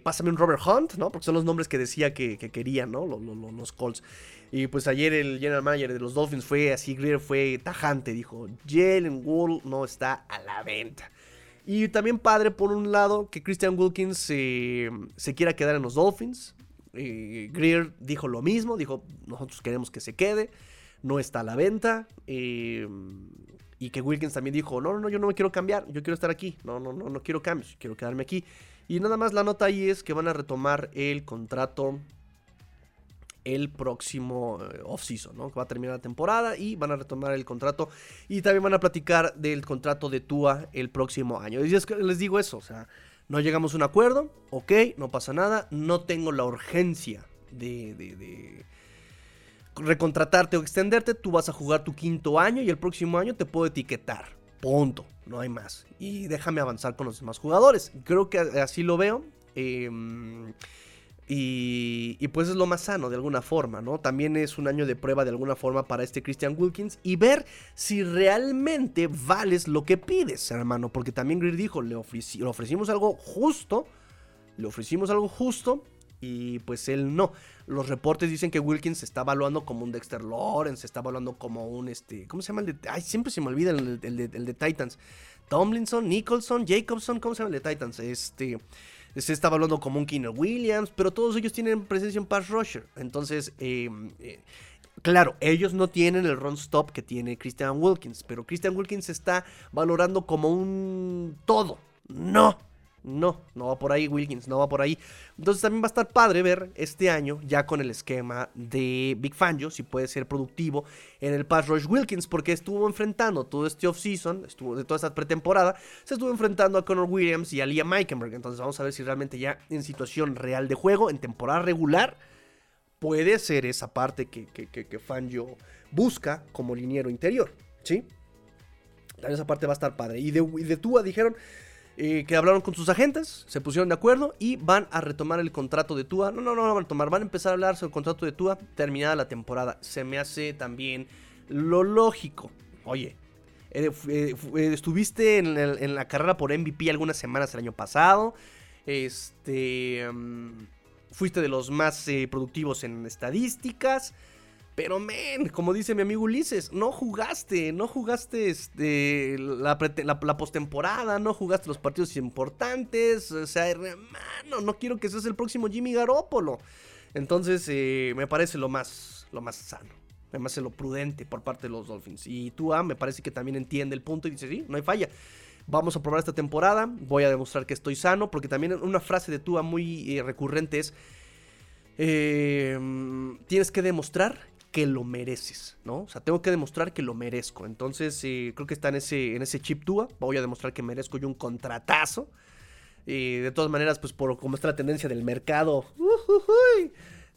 pásame un Robert Hunt, ¿no? Porque son los nombres que decía que, querían, ¿no? Los, Colts. Y pues ayer el general manager de los Dolphins fue así, Greer fue tajante, dijo, Jalen Wool no está a la venta. Y también padre, por un lado, que Christian Wilkins se quiera quedar en los Dolphins. Greer dijo lo mismo, dijo, nosotros queremos que se quede, no está a la venta. Eh, y que Wilkins también dijo, no, no, no, yo no me quiero cambiar, yo quiero estar aquí, no, no, no, no quiero cambios, quiero quedarme aquí. Y nada más la nota ahí es que van a retomar el contrato el próximo eh, off-season, ¿no? Que va a terminar la temporada y van a retomar el contrato. Y también van a platicar del contrato de Tua el próximo año. Y es que les digo eso, o sea, no llegamos a un acuerdo, ok, no pasa nada, no tengo la urgencia de, recontratarte o extenderte, tú vas a jugar tu quinto año y el próximo año te puedo etiquetar. Punto, no hay más. Y déjame avanzar con los demás jugadores. Creo que así lo veo. Em, y, pues es lo más sano de alguna forma, ¿no? También es un año de prueba de alguna forma para este Christian Wilkins y ver si realmente vales lo que pides, hermano. Porque también Greer dijo, le ofrecimos algo justo, le ofrecimos algo justo y pues él no. Los reportes dicen que Wilkins se está evaluando como un Dexter Lawrence, se está evaluando como un este. ¿Cómo se llama el de.? Ay, siempre se me olvida el, de, Titans. Tomlinson, Nicholson, Jacobson, ¿cómo se llama el de Titans? Este. Se está evaluando como un Keener Williams, pero todos ellos tienen presencia en pass rusher. Entonces, em, eh, Claro, ellos no tienen el run stop que tiene Christian Wilkins, pero Christian Wilkins se está valorando como un todo. No, no, no va por ahí Wilkins, no va por ahí. Entonces también va a estar padre ver este año ya con el esquema de Big Fangio, si puede ser productivo en el pass rush Wilkins, porque estuvo enfrentando todo este offseason, estuvo de toda esta pretemporada, se estuvo enfrentando a Connor Williams y a Liam Meikenberg. Entonces vamos a ver si realmente ya en situación real de juego, en temporada regular, puede ser esa parte que, que, Fangio busca como liniero interior, ¿sí? También esa parte va a estar padre. Y de, y de Tua dijeron eh, que hablaron con sus agentes, se pusieron de acuerdo y van a retomar el contrato de Tua. No, no, no, no van a retomar, van a empezar a hablar sobre el contrato de Tua terminada la temporada. Se me hace también lo lógico. Oye, eh, eh, estuviste en, la carrera por MVP algunas semanas el año pasado. Este. Mm, fuiste de los más productivos en estadísticas. Pero, men, como dice mi amigo Ulises, no jugaste, no jugaste este, la, la, postemporada, no jugaste los partidos importantes. O sea, hermano, no quiero que seas el próximo Jimmy Garoppolo. Entonces, eh, me parece lo más, lo más sano. Me parece lo prudente por parte de los Dolphins. Y Tua me parece que también entiende el punto y dice, sí, no hay falla. Vamos a probar esta temporada, voy a demostrar que estoy sano, porque también una frase de Tua muy eh, recurrente es, eh, tienes que demostrar que lo mereces, ¿no? O sea, tengo que demostrar que lo merezco. Entonces, eh, creo que está en ese, en ese chip Tua. Voy a demostrar que merezco yo un contratazo. Y de todas maneras, pues por como está la tendencia del mercado,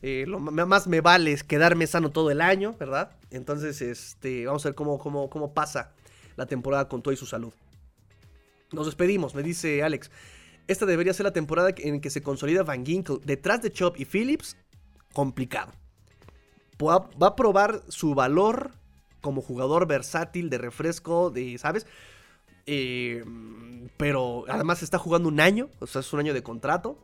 eh, lo más me vale es quedarme sano todo el año, ¿verdad? Entonces, este, vamos a ver cómo, cómo, cómo pasa la temporada con todo y su salud. Nos despedimos, me dice Alex. Esta debería ser la temporada en que se consolida Van Ginkle. Detrás de Chop y Phillips, complicado. Va, a probar su valor como jugador versátil de refresco, de, ¿sabes? Eh, pero además está jugando un año, o sea, es un año de contrato.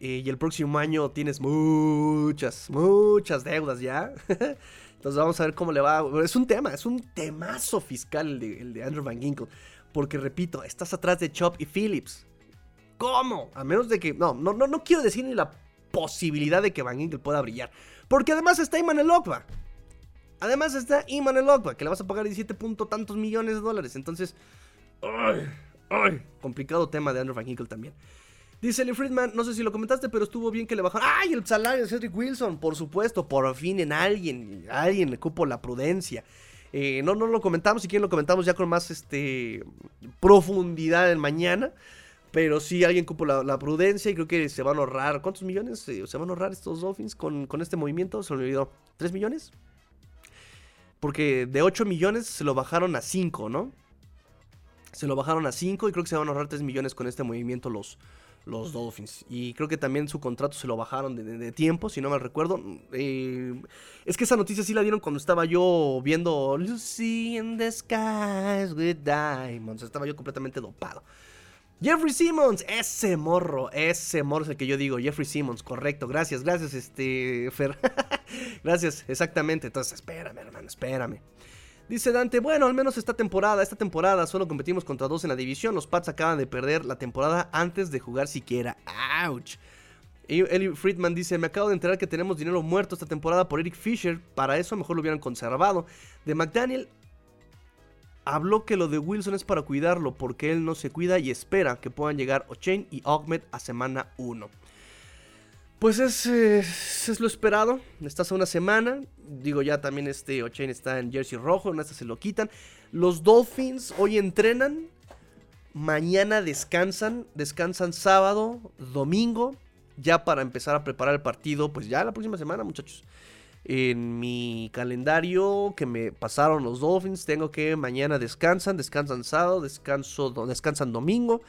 Eh, y el próximo año tienes muchas, muchas deudas ya. Entonces vamos a ver cómo le va. Es un tema, es un temazo fiscal el de, el de Andrew Van Ginkle. Porque repito, estás atrás de Chop y Phillips. ¿Cómo? A menos de que. No, no, no, no quiero decir ni la posibilidad de que Van Ginkle pueda brillar. Porque además está Iman el Además está Iman el que le vas a pagar 17 puntos tantos millones de dólares. Entonces. ¡Ay! ¡Ay! Complicado tema de Andrew Van Ginkle también. Dice Lee Friedman, no sé si lo comentaste, pero estuvo bien que le bajaron. ¡Ay! El salario de Cedric Wilson, por supuesto, por fin en alguien. alguien le cupo la prudencia. Eh, no, no lo comentamos, si quieren lo comentamos ya con más este, profundidad en mañana. Pero sí, alguien cupo la, prudencia y creo que se van a ahorrar. ¿Cuántos millones eh, se van a ahorrar estos Dolphins con, con este movimiento? Se me olvidó. ¿3 millones? Porque de 8 millones se lo bajaron a 5, ¿no? Se lo bajaron a 5 y creo que se van a ahorrar 3 millones con este movimiento los, los Dolphins. Y creo que también su contrato se lo bajaron de, tiempo, si no mal recuerdo. Eh, es que esa noticia sí la dieron cuando estaba yo viendo Lucy in the Skies with Diamonds. Estaba yo completamente dopado. Jeffrey Simmons, ese morro, ese morro es el que yo digo, Jeffrey Simmons, correcto, gracias, gracias, este, Fer. gracias, exactamente. Entonces, espérame, hermano, espérame. Dice Dante, bueno, al menos esta temporada, esta temporada solo competimos contra dos en la división. Los Pats acaban de perder la temporada antes de jugar siquiera. ¡Auch! Eli Friedman dice, me acabo de enterar que tenemos dinero muerto esta temporada por Eric Fisher. Para eso mejor lo hubieran conservado. De McDaniel habló que lo de Wilson es para cuidarlo porque él no se cuida y espera que puedan llegar O'Chain y Ahmed a semana 1. Pues eh, es, lo esperado. Estás a una semana. Digo, ya también este O'Chain está en jersey rojo. En esta se lo quitan. Los Dolphins hoy entrenan. Mañana descansan. Descansan sábado, domingo. Ya para empezar a preparar el partido. Pues ya la próxima semana, muchachos. En mi calendario que me pasaron los Dolphins. Tengo que mañana descansan. Descansan sábado. Descanso, descansan domingo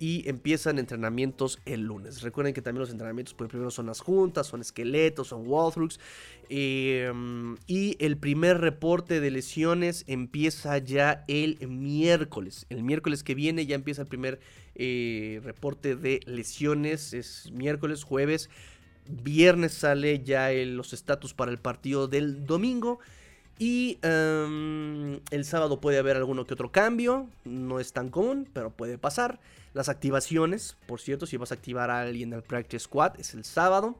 y empiezan entrenamientos el lunes. Recuerden que también los entrenamientos, pues primero son las juntas, son esqueletos, son walkthroughs. Em, y el primer reporte de lesiones empieza ya el miércoles. El miércoles que viene ya empieza el primer eh, reporte de lesiones. Es miércoles, jueves. Viernes sale ya los estatus para el partido del domingo. Y em, el sábado puede haber alguno que otro cambio. No es tan común, pero puede pasar. Las activaciones, por cierto, si vas a activar a alguien al Practice Squad, es el sábado.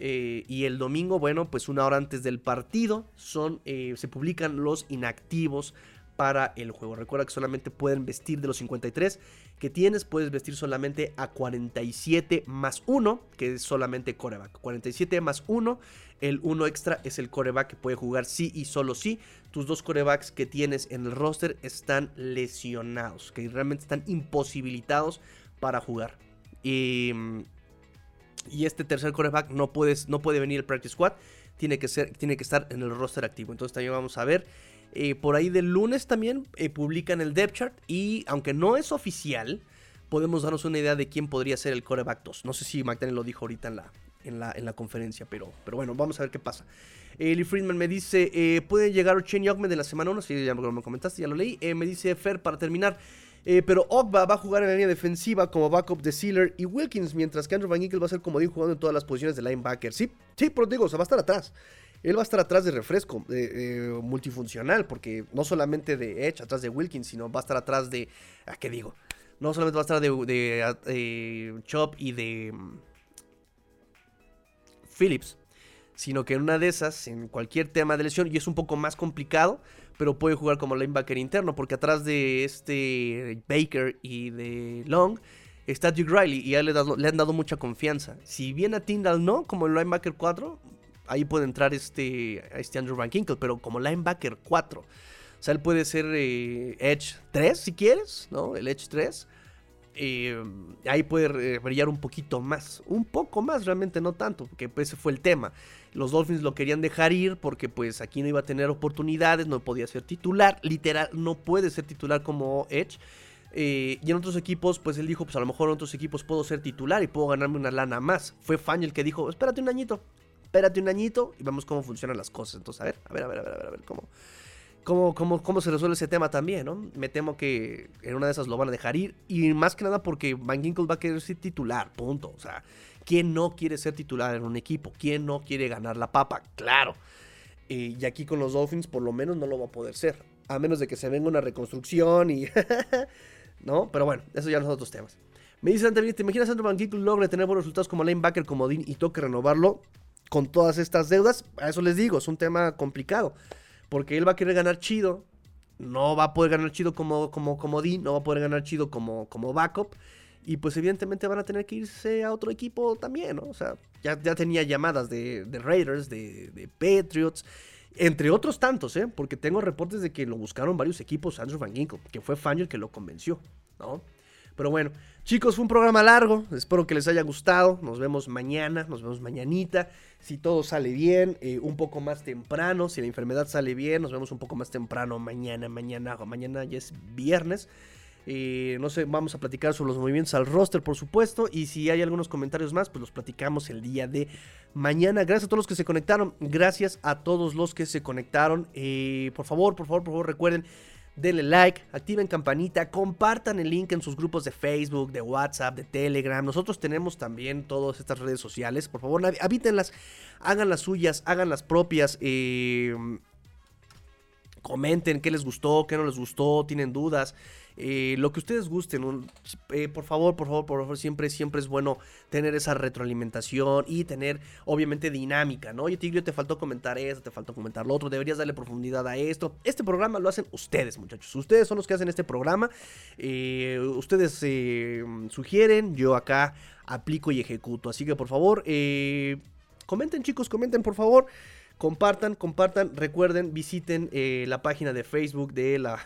Eh, y el domingo, bueno, pues una hora antes del partido, son, eh, se publican los inactivos para el juego. Recuerda que solamente pueden vestir de los 53 que tienes, puedes vestir solamente a 47 más 1, que es solamente coreback. 47 más 1, el 1 extra es el coreback que puede jugar sí y solo sí. Tus dos corebacks que tienes en el roster están lesionados, que realmente están imposibilitados para jugar. Y, y este tercer coreback no, puedes, no puede venir el practice squad, tiene que, ser, tiene que estar en el roster activo. Entonces también vamos a ver eh, por ahí del lunes también eh, publican el depth chart y aunque no es oficial, podemos darnos una idea de quién podría ser el coreback 2. No sé si McDaniel lo dijo ahorita en la, en la, en la conferencia, pero, pero bueno, vamos a ver qué pasa. Eli Friedman me dice, eh, ¿puede llegar Chen Yogme de la semana 1? Sí, ya me comentaste, ya lo leí. me dice Fer, para terminar, pero Ogba va a jugar en la línea defensiva como backup de Sealer y Wilkins, mientras que Andrew Van Ginkel va a ser como digo jugando en todas las posiciones de linebacker. Sí, sí, pero digo, o va a estar atrás él va a estar atrás de refresco, multifuncional, porque no solamente de Edge, atrás de Wilkins, sino va a estar atrás de. ¿A qué digo? No solamente va a estar de, de, Chop y de mm, Phillips, sino que en una de esas, en cualquier tema de lesión, y es un poco más complicado, pero puede jugar como linebacker interno, porque atrás de este Baker y de Long está Duke Riley y ya le, le han dado mucha confianza. Si bien a Tyndall no, como el linebacker 4, ahí puede entrar este, este Andrew Van Kinkle, pero como linebacker 4. O sea, él puede ser eh, Edge 3 si quieres, ¿no? El Edge 3. Eh, ahí puede brillar un poquito más. Un poco más, realmente no tanto, porque ese fue el tema. Los Dolphins lo querían dejar ir porque pues aquí no iba a tener oportunidades, no podía ser titular, literal, no puede ser titular como Edge. Eh, y en otros equipos, pues él dijo, pues a lo mejor en otros equipos puedo ser titular y puedo ganarme una lana más. Fue Fan el que dijo, espérate un añito, espérate un añito y vemos cómo funcionan las cosas. Entonces, a ver, a ver, a ver, a ver, a ver, cómo, cómo, cómo, cómo se resuelve ese tema también, ¿no? Me temo que en una de esas lo van a dejar ir y más que nada porque Van Ginkle va a querer ser titular, punto. O sea, ¿quién no quiere ser titular en un equipo? ¿Quién no quiere ganar la papa? Claro. y aquí con los Dolphins por lo menos no lo va a poder ser. A menos de que se venga una reconstrucción y... ¿no? Pero bueno, eso ya son otros temas. Me dice antes, ¿te imaginas Andrew Van Ginkle logre tener buenos resultados como linebacker, como Dean y toque renovarlo con todas estas deudas? A eso les digo, es un tema complicado. Porque él va a querer ganar chido. No va a poder ganar chido como, como, como no va a poder ganar chido como, como backup. Y pues evidentemente van a tener que irse a otro equipo también, ¿no? O sea, ya, ya tenía llamadas de, Raiders, de, de, Patriots, entre otros tantos, ¿eh? Porque tengo reportes de que lo buscaron varios equipos, Andrew Van Ginkle, que fue Fangio que lo convenció, ¿no? Pero bueno, chicos, fue un programa largo. Espero que les haya gustado. Nos vemos mañana, nos vemos mañanita. Si todo sale bien, eh, un poco más temprano. Si la enfermedad sale bien, nos vemos un poco más temprano mañana, mañana. Mañana ya es viernes. Eh, no sé, vamos a platicar sobre los movimientos al roster, por supuesto. Y si hay algunos comentarios más, pues los platicamos el día de mañana. Gracias a todos los que se conectaron. Gracias a todos los que se conectaron. Eh, por favor, por favor, por favor, recuerden denle like, activen campanita, compartan el link en sus grupos de Facebook, de WhatsApp, de Telegram. Nosotros tenemos también todas estas redes sociales. Por favor, habítenlas, hagan las suyas, hagan las propias. Eh, comenten qué les gustó, qué no les gustó, tienen dudas. Eh, lo que ustedes gusten, eh, por favor, por favor, por favor, siempre, siempre es bueno tener esa retroalimentación y tener, obviamente, dinámica, ¿no? Oye, Tigrio, te faltó comentar esto, te faltó comentar lo otro, deberías darle profundidad a esto. Este programa lo hacen ustedes, muchachos. Ustedes son los que hacen este programa. Eh, ustedes sugieren, yo acá aplico y ejecuto. Así que, por favor, comenten, chicos, comenten, por favor. Compartan, compartan, recuerden, visiten la página de Facebook de la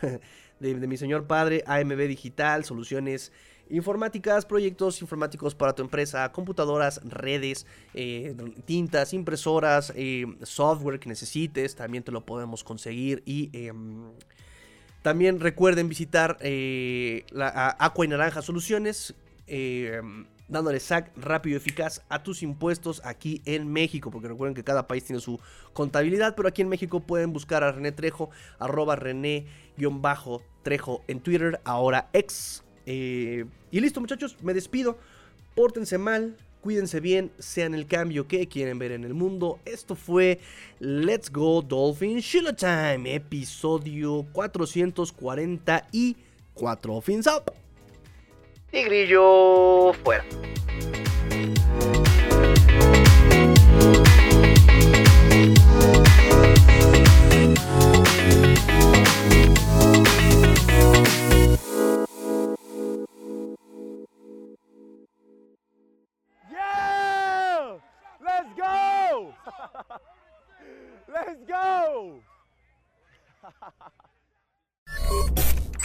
de, mi señor padre, AMB Digital, soluciones informáticas, proyectos informáticos para tu empresa, computadoras, redes, eh, tintas, impresoras, eh, software que necesites, también te lo podemos conseguir y... Em, también recuerden visitar eh, la Aqua y Naranja Soluciones, em, dándole sac rápido y eficaz a tus impuestos aquí en México, porque recuerden que cada país tiene su contabilidad, pero aquí en México pueden buscar a René Trejo, arroba René-Trejo Trejo en Twitter, ahora ex. Eh, y listo, muchachos, me despido. Pórtense mal, cuídense bien, sean el cambio que quieren ver en el mundo. Esto fue Let's Go Dolphin Shiloh Time, episodio 444. Fins up. Tigrillo fuera. Let's go.